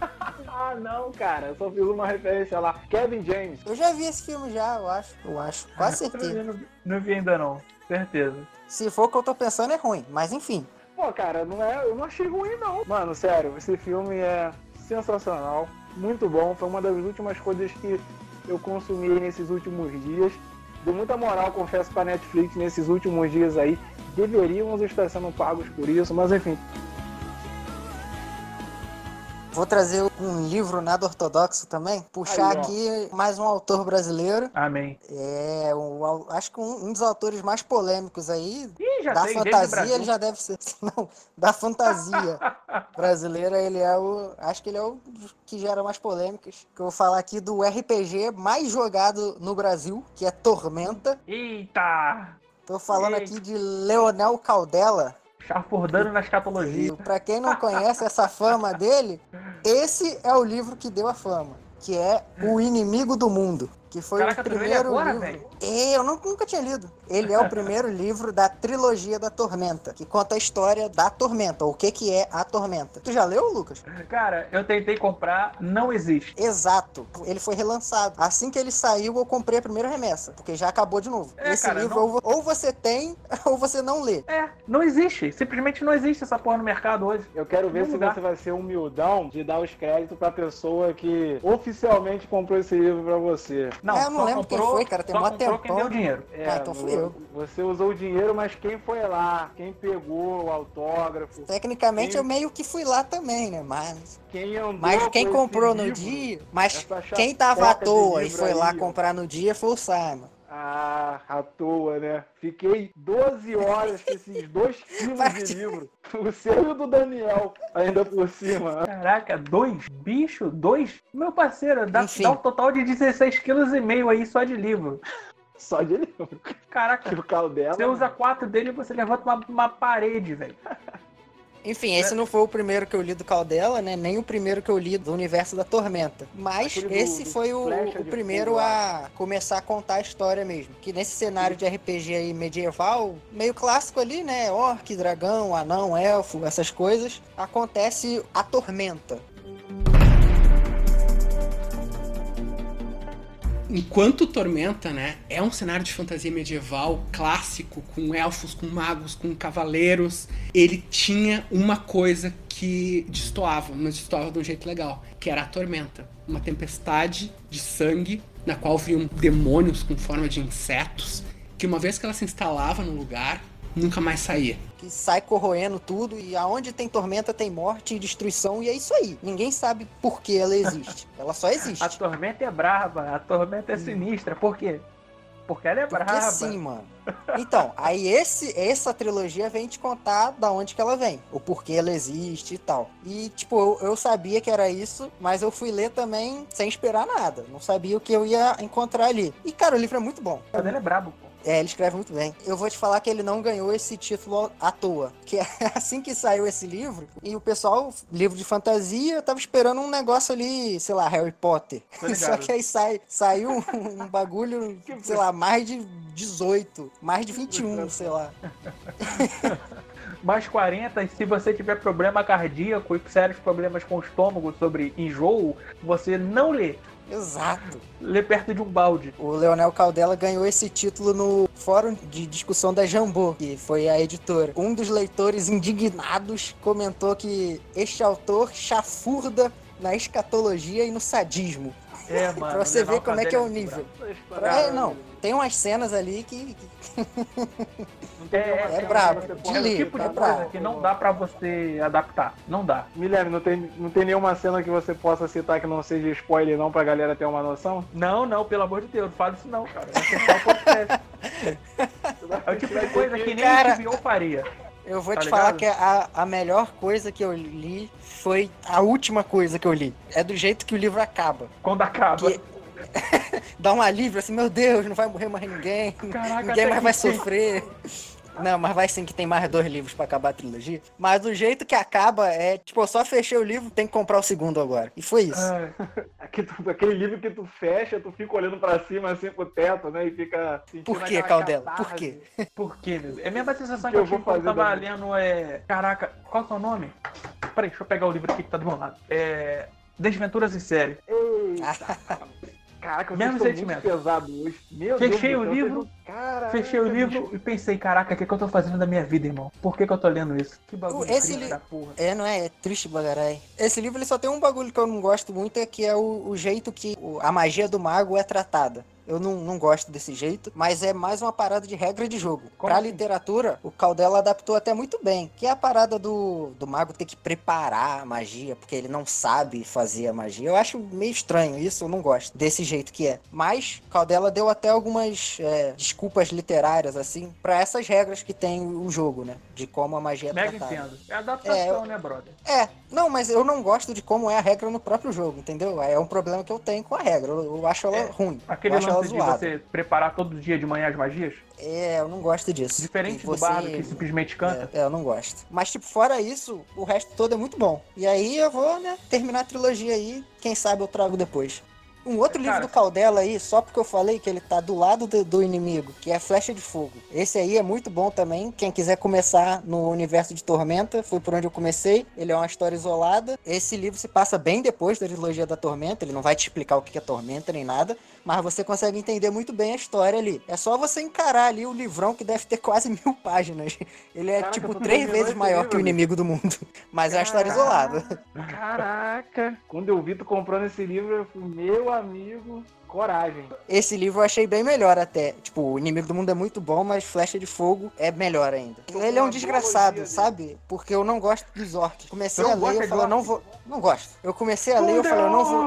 [laughs] Ah, não, cara. Eu só fiz uma referência lá. Kevin James. Eu já vi esse filme já, eu acho, eu acho, quase Eu certeza. não, não vi ainda não. Certeza. Se for o que eu tô pensando é ruim, mas enfim. Pô, cara, não é, eu não achei ruim, não. Mano, sério, esse filme é sensacional. Muito bom. Foi uma das últimas coisas que eu consumi nesses últimos dias. Deu muita moral, confesso, pra Netflix nesses últimos dias aí. Deveríamos estar sendo pagos por isso, mas enfim. Vou trazer um livro nada ortodoxo também. Puxar Aí, aqui mais um autor brasileiro. Amém. É, um acho que um, um dos autores mais polêmicos aí. Ih, já da sei, fantasia, ele já deve ser. [laughs] Não, da fantasia [laughs] brasileira, ele é o. Acho que ele é o que gera mais polêmicas. Que eu vou falar aqui do RPG mais jogado no Brasil, que é Tormenta. Eita! Tô falando Eita. aqui de Leonel Caldela. Chafurdando na escatologia. pra quem não conhece essa fama dele, esse é o livro que deu a fama, que é O Inimigo do Mundo, que foi Caraca, o primeiro agora, livro. velho? É, eu não- nunca tinha lido. Ele é o [laughs] primeiro livro da trilogia da Tormenta, que conta a história da Tormenta, o que que é a Tormenta. Tu já leu, Lucas? Cara, eu tentei comprar, não existe. Exato. Ele foi relançado. Assim que ele saiu, eu comprei a primeira remessa, porque já acabou de novo. É, Esse cara, livro não- ou vo- ou você tem [laughs] ou você não lê. É, não existe. Simplesmente não existe essa porra no mercado hoje. Eu quero ver Não se dá. você vai ser humildão de dar os créditos pra pessoa que oficialmente comprou esse livro pra você. Não, É, eu não lembro quem comprou- foi, cara, tem só mó comprou quem tempão. deu dinheiro. É, Ah, então fui eu. Você usou o dinheiro, mas quem foi lá? Quem pegou o autógrafo? Tecnicamente Sim. eu meio que fui lá também, né? Mas, Quem andou mas quem com comprou no livro? dia, mas quem tava à toa e foi lá aí, ó. comprar no dia foi o Simon. Ah, à toa, né? Fiquei 12 horas com esses [laughs] dois quilos de livro. O seu e o do Daniel, ainda por cima. Caraca, dois? Bicho? Dois? Meu parceiro, dá, dá um total de 16 quilos e meio aí só de livro. Só de livro. Caraca, Que o carro dela. você usa quatro dele e você levanta uma, uma parede, velho. Enfim, esse não foi o primeiro que eu li do Caldela, né? Nem o primeiro que eu li do universo da Tormenta. Mas do- esse foi o, o primeiro a começar a contar a história mesmo. Que nesse cenário de RPG aí medieval, meio clássico ali, né? Orc, dragão, anão, elfo, essas coisas. Acontece a Tormenta. Enquanto Tormenta, né, é um cenário de fantasia medieval clássico, com elfos, com magos, com cavaleiros, ele tinha uma coisa que destoava, mas destoava de um jeito legal, que era a Tormenta. Uma tempestade de sangue, na qual viam demônios com forma de insetos, que uma vez que ela se instalava no lugar, nunca mais saía. que sai corroendo tudo e aonde tem tormenta tem morte e destruição e é isso aí. Ninguém sabe por que ela existe. [laughs] Ela só existe. A tormenta é braba, a tormenta é sinistra. Por quê? Porque ela é Porque braba. sim, mano. Então, aí esse, essa trilogia vem te contar da onde que ela vem, o porquê ela existe e tal. E, tipo, eu, eu sabia que era isso, mas eu fui ler também sem esperar nada. Não sabia o que eu ia encontrar ali. E, cara, o livro é muito bom. Mas ele é brabo, pô. É, ele escreve muito bem. Eu vou te falar que ele não ganhou esse título à toa. Que é [laughs] assim que saiu esse livro, e o pessoal, livro de fantasia, tava esperando um negócio ali, sei lá, Harry Potter. Só que aí sai, saiu um, um bagulho, [laughs] sei lá, mais de 18, mais de 21, sei lá. [laughs] Mais 40, e se você tiver problema cardíaco e sérios problemas com o estômago sobre enjoo, você não lê. Exato. Lê perto de um balde. O Leonel Caldela ganhou esse título no Fórum de Discussão da Jambô, que foi a editora. Um dos leitores indignados comentou que este autor chafurda na escatologia e no sadismo. É, [laughs] mano. Pra você ver como é que é o nível. É, não, tem umas cenas ali que. que- [laughs] É, É é, brabo, é, é o tipo de é coisa que não dá pra você adaptar. Não dá. Guilherme, não tem, não tem nenhuma cena que você possa citar que não seja spoiler não pra galera ter uma noção? Não, não, pelo amor de Deus, não fala isso não, cara. [laughs] É o tipo de coisa que nem Cara, o HBO faria. Eu vou Tá te falar ligado? que a, a melhor coisa que eu li foi a última coisa que eu li. É do jeito que o livro acaba. Quando acaba. Que [laughs] dá um alívio assim, meu Deus, não vai morrer mais ninguém. Caraca, ninguém mais que vai sim. sofrer. Não, mas vai sim que tem mais dois livros pra acabar a trilogia. Mas do jeito que acaba é, tipo, eu só fechei o livro, tem que comprar o segundo agora. E foi isso. [laughs] Ah, Aquele, aquele livro que tu fecha, tu fica olhando pra cima assim pro teto, né? E fica sentindo Por que, Caldela? catarse. Por quê? [laughs] por quê, meu? É a mesma sensação Que que eu eu vou tive quando fazer tava também. lendo é. Caraca, qual é o nome? Peraí, deixa eu pegar o livro aqui que tá do meu lado. É. Desventuras em série. Eita. Caraca, vocês Mesmo sentimento. pesados hoje. Meu Fechei Deus o do céu, livro, Caraca, Fechei o livro bicho. e pensei, caraca, o que, que eu tô fazendo da minha vida, irmão? Por que, que eu tô lendo isso? Que bagulho Esse triste li- da porra. É, não é? É triste bagarai. Esse livro ele só tem um bagulho que eu não gosto muito, é que é o, o jeito que o- a magia do mago é tratada. Eu não, não gosto desse jeito, mas é mais uma parada de regra de jogo. Como pra assim? literatura, o Caldela adaptou até muito bem. Que é a parada do, do mago ter que preparar a magia, porque ele não sabe fazer a magia. Eu acho meio estranho isso, eu não gosto desse jeito que é. Mas Caldela deu até algumas é, desculpas literárias, assim, pra essas regras que tem o jogo, né? De como a magia é Mega tratada. entendo. É adaptação, né, brother? É, não, mas eu não gosto de como é a regra no próprio jogo, entendeu? É um problema que eu tenho com a regra. Eu, eu acho ela É, ruim. Aquele lance de você preparar todo dia de manhã as magias. É, eu não gosto disso. Diferente Que do você- bardo que simplesmente canta. É, é, eu não gosto. Mas, tipo, fora isso, o resto todo é muito bom. E aí eu vou, né, terminar a trilogia aí. Quem sabe eu trago depois. Um outro livro Cara. do Caldela aí, só porque eu falei que ele tá do lado do, do inimigo, que é Flecha de Fogo. Esse aí é muito bom também. Quem quiser começar no universo de Tormenta, foi por onde eu comecei. Ele é uma história isolada. Esse livro se passa bem depois da trilogia da Tormenta. Ele não vai te explicar o que é Tormenta nem nada. Mas você consegue entender muito bem a história ali. É só você encarar ali o livrão que deve ter quase [laughs] mil páginas. Ele é Caraca, tipo três vezes maior livro, que o inimigo do mundo. [laughs] Mas é uma história isolada. Caraca! Quando eu vi tu comprando esse livro, eu fui, meu amigo, coragem. Esse livro eu achei bem melhor até. Tipo, o inimigo do mundo é muito bom, mas Flecha de Fogo é melhor ainda. Ele é um desgraçado, sabe? Porque eu não gosto dos orcs. Comecei a não ler, eu falei, eu não vou. Não gosto. Eu comecei a ler, eu falei, eu não vou.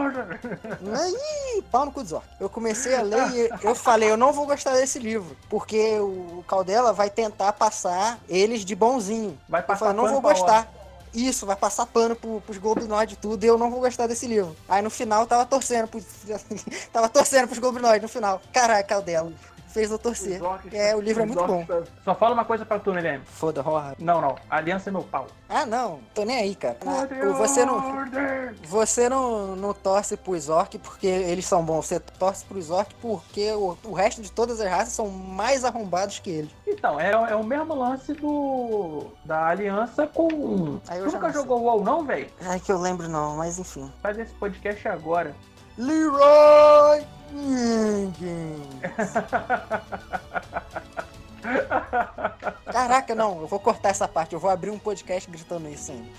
Ih, pau no cu dos orcs. Eu comecei a ler e eu falei, eu não vou gostar desse livro. Porque o Caldela vai tentar passar eles de bonzinho. Vai Eu passar falei, não vou gostar. Isso, vai passar pano pro, pros Goblinoides e tudo, e eu não vou gostar desse livro. Aí no final tava torcendo pro, [laughs] tava torcendo pros Goblinoides no final. Caraca, Caldela. Fez eu torcer. Orcs- É, o livro é muito bom. tá- Só fala uma coisa pra tu, Milene. Foda, horror. Não, não. Aliança é meu pau. Ah, não, tô nem aí, cara. Ah, você não. Você não, não torce pros orcs porque eles são bons. Você torce pros orcs porque o, o resto de todas as raças são mais arrombados que eles. Então, é, é o mesmo lance do da aliança com. Aí eu tu nunca jogou WoW, não, velho? Ai, que eu lembro não, mas enfim. Faz esse podcast agora. Leroy Jenkins. Caraca, não, eu vou cortar essa parte. Eu vou abrir um podcast gritando isso ainda.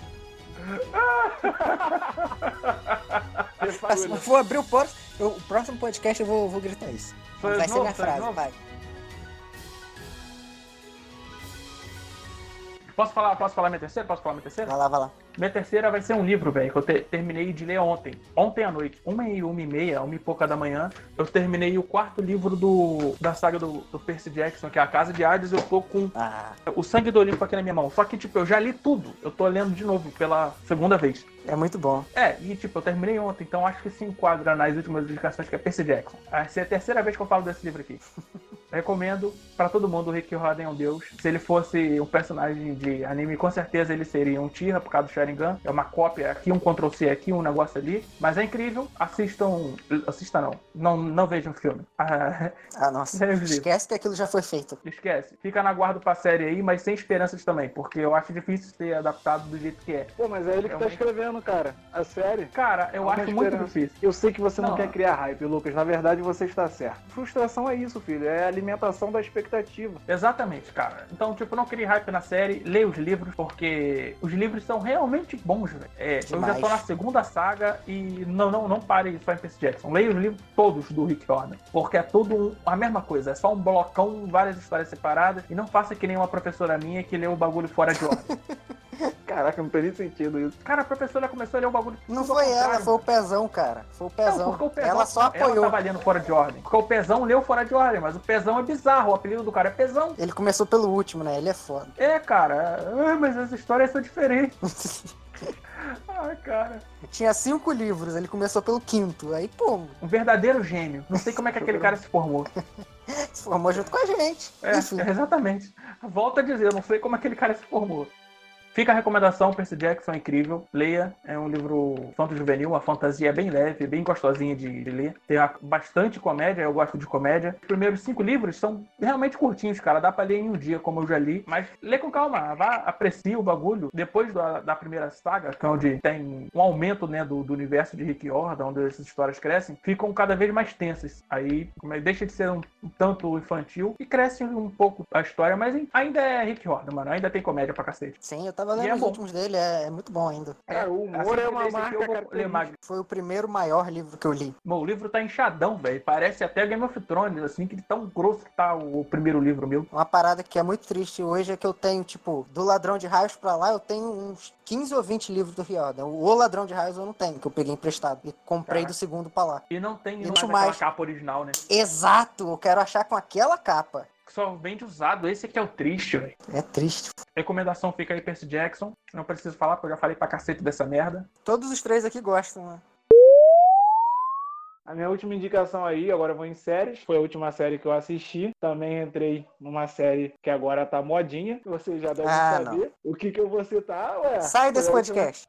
Eu vou abrir o próximo, eu- o próximo podcast eu vou, vou gritar isso. Vai ser novo, minha faz frase, novo. vai. Posso falar, posso falar minha terceira? Posso falar minha terceira? Vai lá, vai lá. Minha terceira vai ser um livro, velho, que eu te- terminei de ler ontem. Ontem à noite, uma e uma e meia, uma e pouca da manhã, eu terminei o quarto livro do, da saga do, do Percy Jackson, que é A Casa de Hades. Eu tô com Ah, o Sangue do Olimpo aqui na minha mão. Só que, tipo, eu já li tudo. Eu tô lendo de novo pela segunda vez. É muito bom. É, e tipo, eu terminei ontem, então acho que se enquadra nas últimas indicações que é Percy Jackson. Essa é a terceira vez que eu falo desse livro aqui. [laughs] Recomendo pra todo mundo, o Rick Riordan é um deus. Se ele fosse um personagem de anime, com certeza ele seria um Tira por causa do Sharingan. É uma cópia aqui, um Ctrl-C aqui, um negócio ali. Mas é incrível. Assistam. Assista não. Não, não vejam o filme. Ah, [laughs] Ah, nossa. É. Esquece que aquilo já foi feito. esquece. Fica na guarda pra série aí, mas sem esperanças também. Porque eu acho difícil ser adaptado do jeito que é. Pô, mas é ele que É tá escrevendo, cara. A série. Cara, eu uma acho muito esperança. difícil. Eu sei que você não, Não. quer criar hype, Lucas. Na verdade, você está certo. Frustração é isso, filho. É a alimentação da expectativa. Exatamente, cara. Então, tipo, não crie hype na série, leia os livros, porque os livros são realmente bons, velho. É, eu já tô na segunda saga e não, não, não pare só em Percy Jackson. Leia os livros todos do Rick Riordan, porque é tudo a mesma coisa. É só um blocão, várias histórias separadas. E não faça que nem uma professora minha que leu o bagulho fora de ordem. [laughs] [laughs] Caraca, não tem nem sentido isso. cara, a professora começou a ler o bagulho Não foi ela, foi o Pezão, cara. Foi o Não, Pezão. porque o Pezão, ela só Ela apoiou. tava lendo fora de ordem. Porque o Pezão leu fora de ordem, mas o Pezão é bizarro. O apelido do cara é Pezão. Ele começou pelo último, né? Ele é foda. É, cara. Ah, mas as histórias são diferentes. [laughs] Ai, cara. Tinha cinco livros, ele começou pelo quinto. Aí, pô, Um verdadeiro gênio. Não sei como é que aquele cara se formou. [laughs] se formou junto com a gente. É, Enfim. exatamente. Volto a dizer, eu não sei como aquele cara se formou. Fica a recomendação, Percy Jackson é incrível. Leia, é um livro fanto juvenil, a fantasia é bem leve, bem gostosinha de, de ler. Tem a- bastante comédia, eu gosto de comédia. Os primeiros cinco livros são realmente curtinhos, cara. Dá pra ler em um dia, como eu já li. Mas lê com calma, vá, aprecie o bagulho. Depois da, da primeira saga, que é onde tem um aumento né, do, do universo de Rick Riordan, onde essas histórias crescem, ficam cada vez mais tensas. Aí mas deixa de ser um, um tanto infantil e cresce um pouco a história, mas ainda é Rick Riordan, mano. Ainda tem comédia pra cacete. Sim, eu tava Tava lendo E é bom. últimos dele, é, é muito bom ainda. Cara, o humor Assim é uma marca eu vou ler característica. mais. Foi o primeiro maior livro que eu li. Bom, o livro tá inchadão, velho. Parece até Game of Thrones, assim, que tão grosso que tá o primeiro livro meu. Uma parada que é muito triste hoje é que eu tenho, tipo, do Ladrão de Raios pra lá, eu tenho uns 15 ou 20 livros do Riordan. O Ladrão de Raios eu não tenho, que eu peguei emprestado. E comprei Caraca. do segundo pra lá. E não tem E não é daquela mais. capa original, né? Exato! Eu quero achar com aquela capa. Só vende usado. Esse aqui é o triste, velho. É triste. Recomendação fica aí Percy Jackson. Não preciso falar, porque eu já falei pra cacete dessa merda. Todos os três aqui gostam, né? A minha última indicação aí, agora eu vou em séries, foi a última série que eu assisti. Também entrei numa série que agora tá modinha, que vocês já devem Ah, saber. O que que eu vou citar, ué? Sai desse a última- podcast.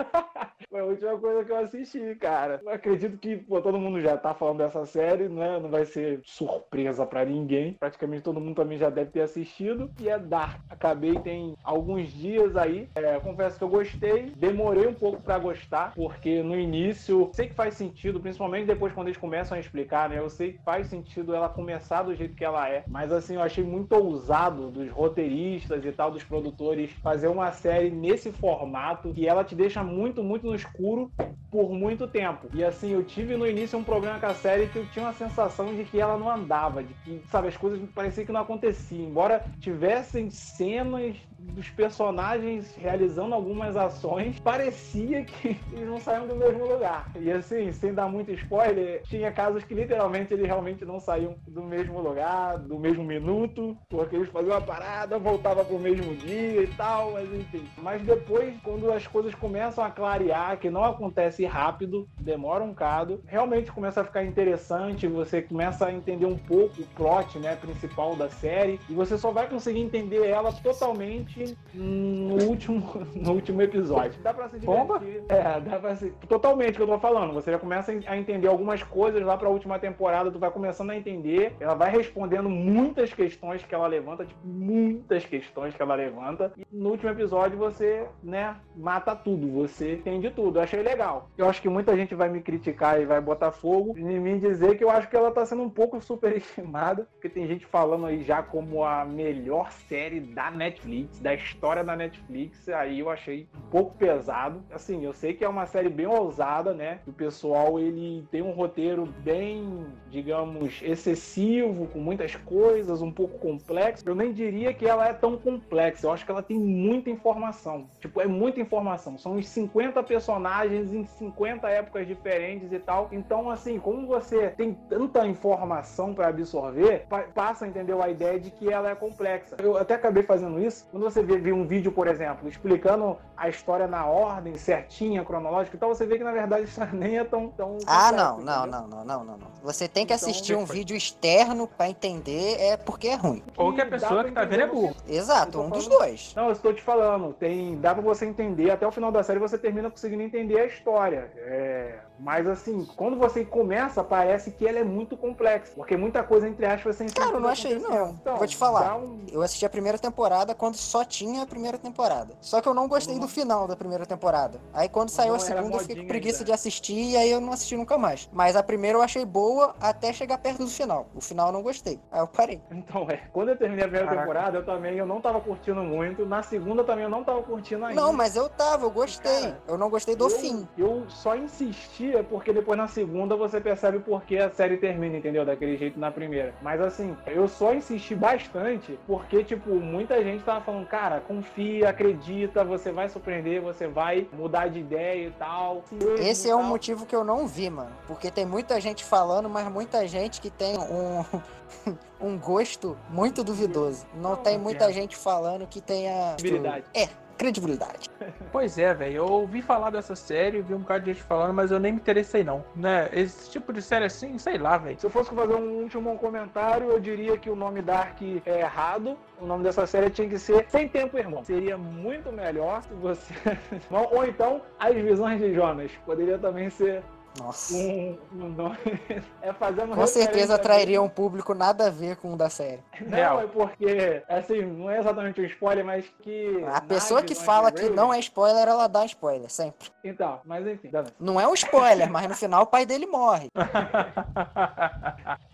[laughs] Foi a última coisa que eu assisti, cara. Eu acredito que pô, todo mundo já tá falando dessa série, né? Não vai ser surpresa pra ninguém. Praticamente todo mundo também já deve ter assistido. E é Dark. Acabei tem alguns dias aí. É, confesso que eu gostei. Demorei um pouco pra gostar, porque no início sei que faz sentido, principalmente depois quando eles começam a explicar, né? Eu sei que faz sentido ela começar do jeito que ela é. Mas assim, eu achei muito ousado dos roteiristas e tal, dos produtores, fazer uma série nesse formato que ela te deixa muito, muito no escuro por muito tempo. E assim, eu tive no início um problema com a série que eu tinha uma sensação de que ela não andava, de que, sabe, as coisas pareciam que não aconteciam. Embora tivessem cenas dos personagens realizando algumas ações, parecia que [laughs] eles não saíam do mesmo lugar. E assim, sem dar muito spoiler, tinha casos que literalmente eles realmente não saíam do mesmo lugar, do mesmo minuto, porque eles faziam uma parada, voltava pro mesmo dia e tal, mas enfim. Mas depois, quando as coisas começam a clarear, que não acontece rápido, demora um bocado, realmente começa a ficar interessante, você começa a entender um pouco o plot, né, principal da série, e você só vai conseguir entender ela totalmente no último, [laughs] no último episódio. Dá pra se divertir. Bomba? É, dá pra se... Totalmente que eu tô falando. Você já começa a entender algumas coisas lá pra última temporada, tu vai começando a entender. Ela vai respondendo muitas questões que ela levanta, tipo, muitas questões que ela levanta. E no último episódio você, né, mata tudo. Você entende tudo. Eu achei legal. Eu acho que muita gente vai me criticar e vai botar fogo em mim dizer que eu acho que ela tá sendo um pouco superestimada, porque tem gente falando aí já como a melhor série da Netflix, da história da Netflix. Aí eu achei um pouco pesado. Assim, eu sei que é uma série bem ousada, né? O pessoal ele tem um roteiro bem, digamos, excessivo, com muitas coisas, um pouco complexo. Eu nem diria que ela é tão complexa. Eu acho que ela tem muita informação. Tipo, é muita informação. São uns 50 personagens em 50 épocas diferentes e tal. Então, assim, como você tem tanta informação para absorver, pa- passa a entender a ideia de que ela é complexa. Eu até acabei fazendo isso. Quando você vê, vê um vídeo, por exemplo, explicando a história na ordem certinha, cronológica, então você vê que na verdade [laughs] isso nem é tão. tão Ah, não, não, não, não, não, não, não. Você tem que Então, assistir um vídeo externo pra entender, é porque é ruim. Ou que a pessoa que tá vendo é burro. Exato, um dos falando- dois. Não, eu estou te falando, tem, dá pra você entender, até o final da série você termina conseguindo entender a história. É, mas assim, quando você começa, parece que ela é muito complexa, porque muita coisa, entre aspas, sem Cara, eu não achei, não. Então, Vou te falar. dá um- Eu assisti a primeira temporada quando só tinha a primeira temporada. Só que eu não gostei do final da primeira temporada. Aí quando saiu a não era segunda, eu fiquei com preguiça ainda. de assistir e aí eu não assisti nunca mais. Mas a primeira eu achei boa até chegar perto do final. O final eu não gostei. Aí eu parei. Então, é, quando eu terminei a primeira Caraca. temporada, eu também eu não tava curtindo muito. Na segunda também eu não tava curtindo ainda. Não, mas eu tava, eu gostei. Cara, Eu não gostei do eu, fim. Eu só insistia porque depois na segunda você percebe por que a série termina, entendeu? Daquele jeito na primeira. Mas assim, eu só insisti bastante porque, tipo, muita gente tava falando, cara, confia, acredita, você vai surpreender, você vai mudar de ideia e tal. Esse E é um tal. motivo que eu não vi, mano. Porque tem muita gente falando, mas muita gente que tem um, [laughs] um gosto muito duvidoso. Não tem muita entendo. gente falando que tenha. É, credibilidade. Pois é, velho. Eu ouvi falar dessa série, vi um bocado de gente falando, mas eu nem me interessei, não. Né? Esse tipo de série assim, sei lá, velho. Se eu fosse fazer um último comentário, eu diria que o nome Dark é errado. O nome dessa série tinha que ser Sem Tempo Irmão. Seria muito melhor se você. [laughs] Ou então, As Visões de Jonas. Poderia também ser Nossa. um, um nome. [laughs] É fazer uma Com certeza atrairia um público nada a ver com o da série. Não, Real. é porque, assim, não é exatamente um spoiler, mas que. A pessoa que fala que não é spoiler, ela dá spoiler, sempre. Então, mas enfim, Não é um spoiler, mas no final o pai dele morre. [laughs]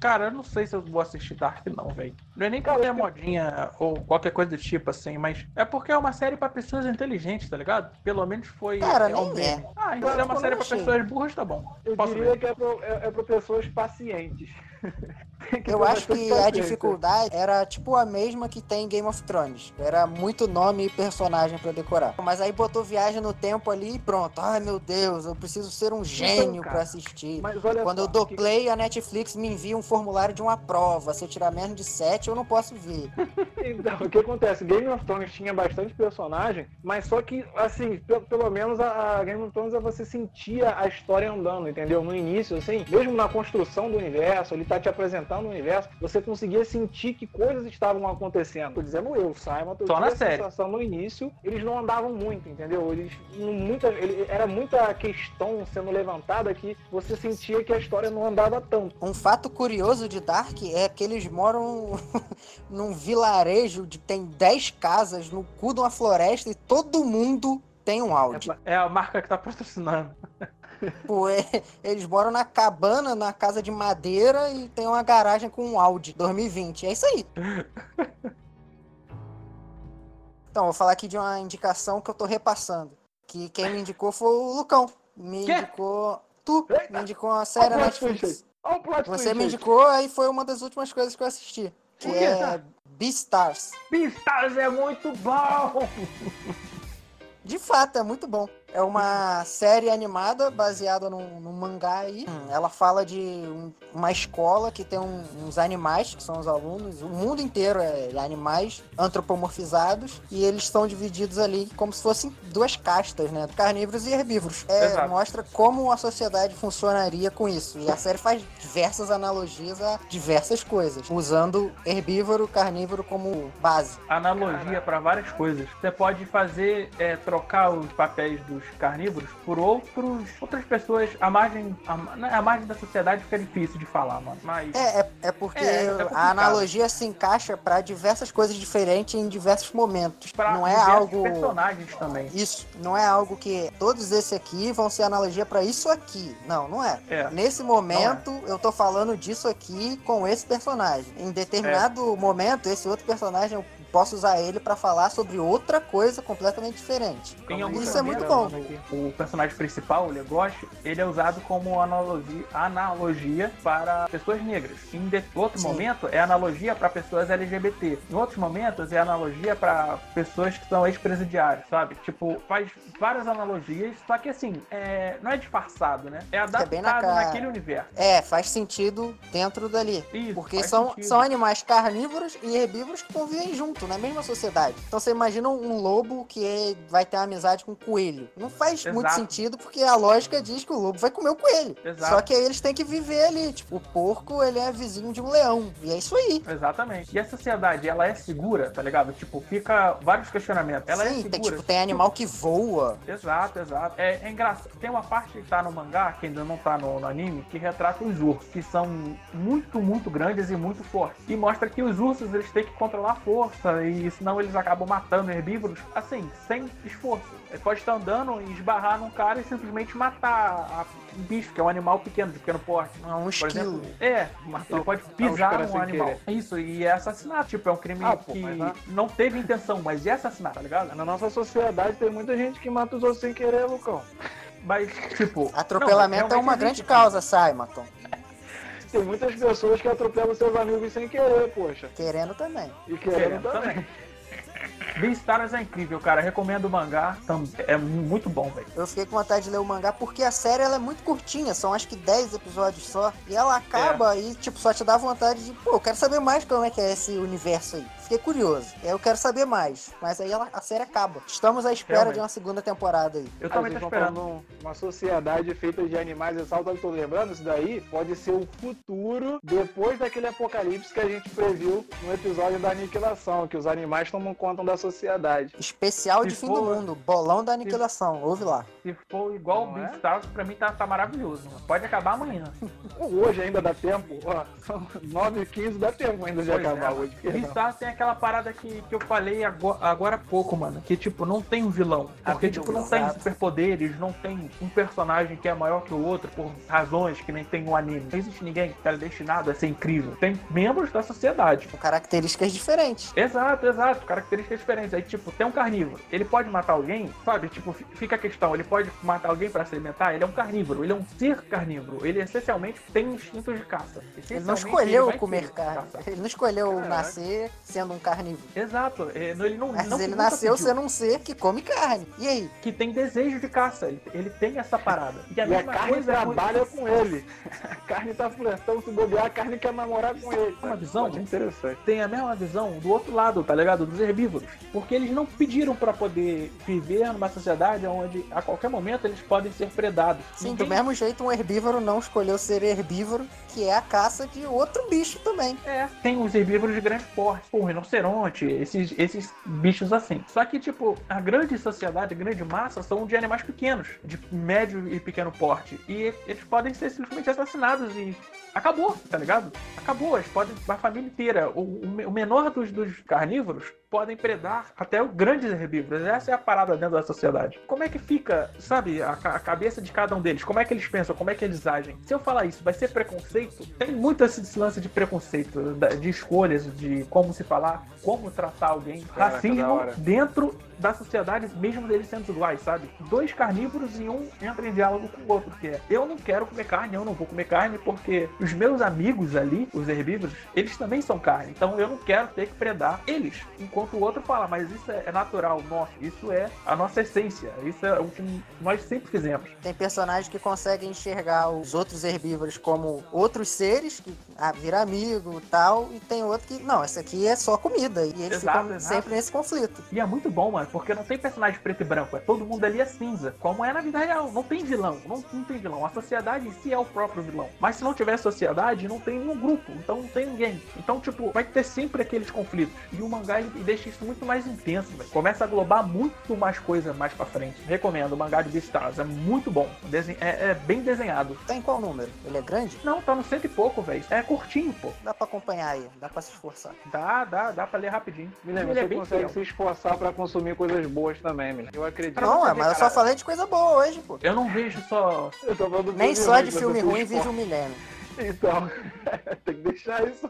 Cara, eu não sei se eu vou assistir Dark, não, velho. Não é nem porque é modinha ou qualquer coisa do tipo, assim, mas é porque é uma série pra pessoas inteligentes, tá ligado? Pelo menos foi. Cara, é um nem é. Ah, então é uma série pra achei. pessoas burras, tá bom. Eu Posso diria ver. que é pra, é, é pra pessoas pacientes. [laughs] Eu acho que a dificuldade era tipo a mesma que tem em Game of Thrones. Era muito nome e personagem pra decorar. Mas aí botou viagem no tempo ali e pronto. Ai meu Deus, eu preciso ser um gênio cara, pra assistir. Quando só, eu dou que- play, a Netflix me envia um formulário de uma prova. Se eu tirar menos de 7, eu não posso ver. [laughs] Então, o que acontece? Game of Thrones tinha bastante personagem, mas só que, assim, pe- pelo menos a, a Game of Thrones você sentia a história andando, entendeu? No início, assim, mesmo na construção do universo, ele tá te apresentando o universo, você conseguia sentir que coisas estavam acontecendo. Tô dizendo eu, Simon, eu Só tive na a série. sensação no início, eles não andavam muito, entendeu? Eles, muita, ele- era muita questão sendo levantada que você sentia que a história não andava tanto. Um fato curioso de Dark é que eles moram [laughs] num vilarejo de tem 10 casas no cu de uma floresta e todo mundo tem um áudio. É a marca que tá patrocinando. Pô, é- eles moram na cabana, na casa de madeira e tem uma garagem com um Audi 2020. É isso aí. Então, vou falar aqui de uma indicação que eu tô repassando. Que quem me indicou foi o Lucão. Me Quê? indicou. Tu Eita! me indicou uma série na Netflix. Você me indicou, aí foi uma das últimas coisas que eu assisti. Que é Beastars. Beastars é muito bom! De fato, é muito bom. É uma série animada baseada num, num mangá aí. Ela fala de um- uma escola que tem um- uns animais, que são os alunos. O mundo inteiro é animais antropomorfizados. E eles estão divididos ali como se fossem duas castas, né? Carnívoros e herbívoros. É, mostra como a sociedade funcionaria com isso. E a série faz diversas analogias a diversas coisas. Usando herbívoro, carnívoro como base. Analogia pra várias coisas. Você pode fazer, é, trocar os papéis dos carnívoros por outros, outras pessoas. A margem, né, a margem da sociedade fica difícil de falar, mano. Mas É, é, é porque É, é a analogia se encaixa pra diversas coisas diferentes em diversos momentos. pra não é algo. personagens também. Isso, não é algo que todos esse aqui vão ser analogia pra isso aqui. Não, não é. É. Nesse momento, eu tô falando disso aqui com esse personagem. Em determinado momento, esse outro personagem posso usar ele pra falar sobre outra coisa completamente diferente. Alguns Isso é muito bom. O personagem principal, o Legoshi, ele é usado como analogia, analogia para pessoas negras. Em outro Sim. momento, é analogia para pessoas LGBT. Em outros momentos, é analogia para pessoas que são ex-presidiários, sabe? Tipo, faz várias analogias, só que assim, é, não é disfarçado, né? É bem na adaptado cara. naquele universo. É, faz sentido dentro dali. Isso, Porque são, sentido. são animais carnívoros e herbívoros que convivem junto, na mesma sociedade. Então você imagina um lobo que é- vai ter amizade com um coelho. Não faz muito Exato. sentido, porque a lógica diz que o lobo vai comer o coelho. Exato. Só que aí eles têm que viver ali. Tipo, o porco, ele é vizinho de um leão. E é isso aí. Exatamente. E a sociedade, ela é segura, tá ligado? Tipo, fica vários questionamentos. Ela é Sim, segura. tem, tipo, tem animal que voa. Exato, exato. É, é engraçado. Tem uma parte que tá no mangá, que ainda não tá no, no anime, que retrata os ursos, que são muito, muito grandes e muito fortes. E mostra que os ursos, eles têm que controlar a força, e senão eles acabam matando herbívoros, assim, sem esforço. Ele pode estar andando e esbarrar num cara e simplesmente matar a- um bicho, que é um animal pequeno, de pequeno porte. É um Por esquilo. exemplo, é, ele pode pisar sem animal. querer. Isso, e é assassinato. Tipo, é um crime Ah, pô, que mas a- não teve intenção, mas é assassinato, tá ligado? Na nossa sociedade tem muita gente que mata os outros sem querer, Lucão. Mas, tipo. Atropelamento não, é uma grande causa, Simonton. Tem muitas pessoas que atropelam seus amigos sem querer, poxa. Querendo também. E querendo Querendo também. também. Beastars é incrível, cara. Recomendo o mangá. É muito bom, velho. Eu fiquei com vontade de ler o mangá porque a série ela é muito curtinha, são acho que 10 episódios só. E ela acaba e, tipo, só te dá vontade de, pô, eu quero saber mais como é que é esse universo aí. Fiquei curioso. Aí eu quero saber mais. Mas aí ela- a série acaba. Estamos à espera Realmente. de uma segunda temporada aí. Eu Ah, também tô estão esperando. uma sociedade feita de animais exalta, eu tô lembrando, isso daí pode ser o futuro depois daquele apocalipse que a gente previu no episódio da aniquilação, que os animais tomam conta da sociedade. Especial de Se fim for- do mundo, bolão da aniquilação. Ouve lá. Se for igual Não o é? Beastars, pra mim tá, tá maravilhoso. mano. Pode acabar amanhã. [laughs] Hoje ainda dá tempo, ó, são 9 e 15 dá tempo ainda de Pois acabar é. hoje. Beastars tem aquela parada que, que eu falei agora, agora há pouco, mano. Que, tipo, não tem um vilão. Porque, tipo, não tem superpoderes, não tem um personagem que é maior que o outro por razões que nem tem no anime. Não existe ninguém que tá destinado a ser incrível. Tem membros da sociedade. Com características diferentes. Exato, exato. Características diferentes. Aí, tipo, tem um carnívoro. Ele pode matar alguém, sabe? Tipo, fi- fica a questão. Ele pode matar alguém pra se alimentar? Ele é um carnívoro. Ele é um ser carnívoro. Ele essencialmente tem instintos de caça. Ele não escolheu vai comer carne. caçar. Ele não escolheu Caraca. nascer sendo um carnívoro. Exato. É, Ele não, Mas não ele nasceu pediu. sendo um ser que come carne. E aí? que tem desejo de caça. Ele, ele tem essa parada. E a E a carne coisa é com- trabalha com ele. A [laughs] carne tá flertando, se bobear, a carne quer namorar com ele. Uma visão? Ser interessante. tem a mesma visão do outro lado, tá ligado? Dos herbívoros. Porque eles não pediram pra poder viver numa sociedade onde a qualquer momento eles podem ser predados. Sim, Ninguém- do mesmo jeito, um herbívoro não escolheu ser herbívoro, que é a caça de outro bicho também. É, tem os herbívoros de grande porte, o rinoceronte, esses, esses bichos assim. Só que, tipo, a grande sociedade, a grande massa são de animais pequenos, de médio e pequeno porte. E eles podem ser simplesmente assassinados e acabou, tá ligado? Acabou, eles podem, a família inteira. O, o me- o menor dos, dos carnívoros podem predar até os grandes herbívoros. Essa é a parada dentro da sociedade. Como é que fica, sabe, a, a cabeça de cada um deles? Como é que eles pensam? Como é que eles agem? Se eu falar isso, vai ser preconceito? Tem muito esse lance de preconceito, de escolhas, de como se falar, como tratar alguém. Caraca, Racismo dentro da sociedade, mesmo deles sendo iguais, sabe? Dois carnívoros e um entra em diálogo com o outro, que é eu não quero comer carne, eu não vou comer carne porque os meus amigos ali, os herbívoros, eles também são carne, então eu não quero ter que predar eles. Enquanto o outro fala, mas isso é natural nosso, isso é a nossa essência, isso é o que nós sempre fizemos. Tem personagens que conseguem enxergar os outros herbívoros como outros seres, que ah, vira amigo e tal, e tem outro que, não, esse aqui é só comida. E eles Exato, ficam exato. sempre nesse conflito. E é muito bom, mano, porque não tem personagem preto e branco, é todo mundo ali é cinza, como é na vida real, não tem vilão, não, não tem vilão, a sociedade em si é o próprio vilão. Mas se não tiver sociedade, não tem nenhum grupo, então não tem ninguém. Então, tipo, vai ter sempre aqueles conflitos. E o mangá ele deixa isso muito mais intenso, velho. Começa a globar muito mais coisa mais pra frente. Recomendo, o mangá de Beastars, é muito bom, Desen- é, é bem desenhado. Tá em qual número? Ele é grande? Não, tá no cento e pouco, velho, é curtinho, pô. Dá pra acompanhar aí, dá pra se esforçar. Dá, dá, dá pra ler rapidinho. Me lembra, Ele é você bem consegue fiel. se esforçar pra consumir coisas boas também, Miller. Eu acredito. Não, é, mas eu só cara. falei de coisa boa hoje, pô. Eu não vejo só Eu tô falando do Nem só de filme ruim vive o milênio. Então, [laughs] tem que deixar isso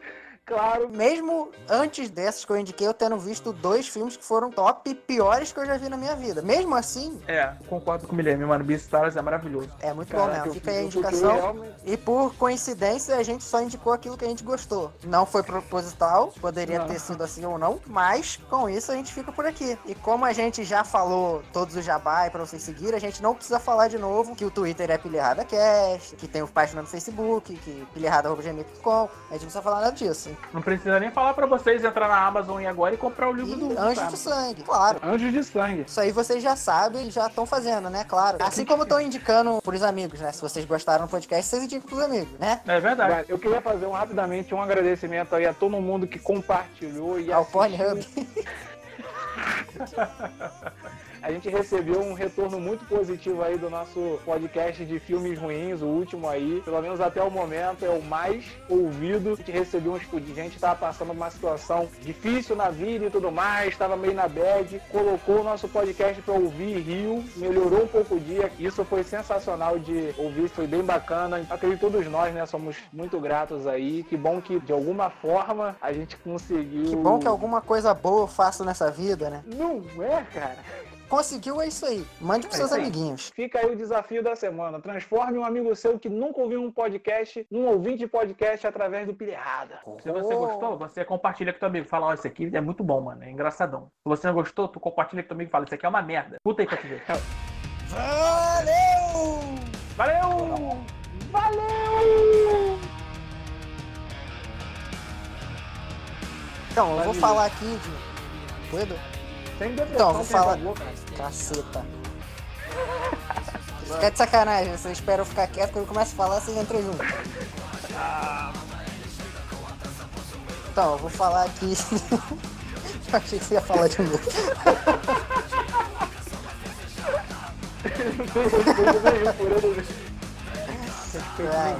claro. Mesmo antes dessas que eu indiquei, eu tendo visto dois filmes que foram top piores que eu já vi na minha vida. Mesmo assim, É, concordo com o Guilherme, mano. Beastars é maravilhoso. é muito bom Caraca, mesmo. eu- Fica aí a indicação. realmente- E por coincidência, a gente só indicou aquilo que a gente gostou. Não foi proposital, poderia Não. ter sido assim ou não, mas com isso a gente fica por aqui. E como a gente já falou todos os jabá e pra vocês seguirem, a gente não precisa falar de novo que o Twitter é PilhardaCast, que tem o página no Facebook, que pilharda.gmail.com. A gente não precisa falar nada disso. Não precisa nem falar pra vocês entrar na Amazon e agora e comprar o livro E do Sabe? de Sangue, claro. Anjos de sangue. Isso aí vocês já sabem e já estão fazendo, né? Claro. Assim como estão indicando pros amigos, né? Se vocês gostaram do podcast, vocês indicam pros amigos, né? É verdade. Vai, Eu queria fazer um, rapidamente um agradecimento aí a todo mundo que compartilhou e Ao assistiu. Pornhub. [laughs] A gente recebeu um retorno muito positivo aí do nosso podcast de filmes ruins, o último aí, pelo menos até o momento, é o mais ouvido. A gente recebeu uns de gente que tava passando uma situação difícil na vida e tudo mais, estava meio na bad, colocou o nosso podcast para ouvir e riu, melhorou um pouco o dia. Isso foi sensacional de ouvir, foi bem bacana. Acredito todos nós, né, somos muito gratos aí. Que bom que de alguma forma a gente conseguiu. Que bom que alguma coisa boa eu faço nessa vida, né? Não é, cara. Conseguiu, é isso aí. Mande pros É seus isso amiguinhos. Fica aí o desafio da semana. Transforme um amigo seu que nunca ouviu um podcast num ouvinte de podcast através do Pilha Errada. Se você gostou, você compartilha com teu amigo. Fala, ó, esse aqui é muito bom, mano. É engraçadão. Se você não gostou, tu compartilha com teu amigo e fala, isso aqui é uma merda. Puta aí pra te ver. Valeu! Valeu! Valeu! Então, eu vou Valeu. falar aqui de. Doido? Sem depressão, Então, vou falar. Caceta. Fica de sacanagem, você espera eu ficar quieto, quando eu começo a falar, vocês entram junto. Então, eu vou falar aqui [laughs] Achei que você ia falar de novo. [laughs] Ai,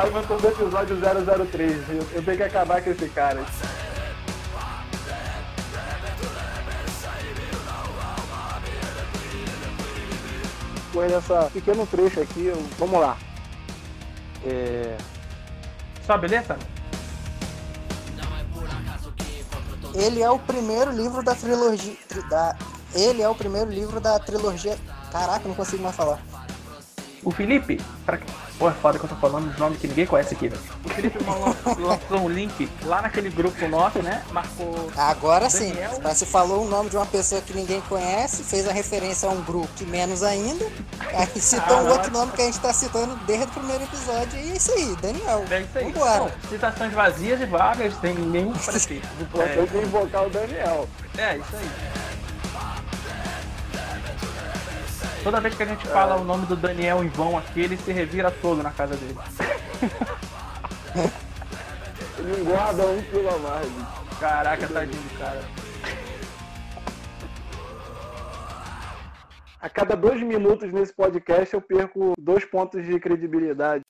Simon todo episódio 003. Eu, eu tenho que acabar com esse cara. Foi nessa pequeno trecho aqui, eu- vamos lá. É, Só beleza? Ele é o primeiro livro da trilogia. tri- Da, ele é o primeiro livro da trilogia. Caraca, não consigo mais falar. O Felipe, pra... pô, é foda que eu tô falando os nomes que ninguém conhece aqui, velho. O Felipe lan- lançou um link lá naquele grupo nosso, né? Marcou. Agora sim, Daniel? mas se falou o nome de uma pessoa que ninguém conhece, fez a referência a um grupo que menos ainda, aí citou Ah, um outro nome que a gente tá citando desde o primeiro episódio, e é isso aí, Daniel. É isso aí. Vambora. Bom, citações vazias e vagas, sem nenhum prefeito. o importante é invocar o Daniel. É, isso aí. Toda vez que a gente fala o nome do Daniel em vão aqui, ele se revira todo na casa dele. [laughs] Ele engorda um quilo a mais. Caraca, tadinho do cara. A cada dois minutos nesse podcast eu perco dois pontos de credibilidade.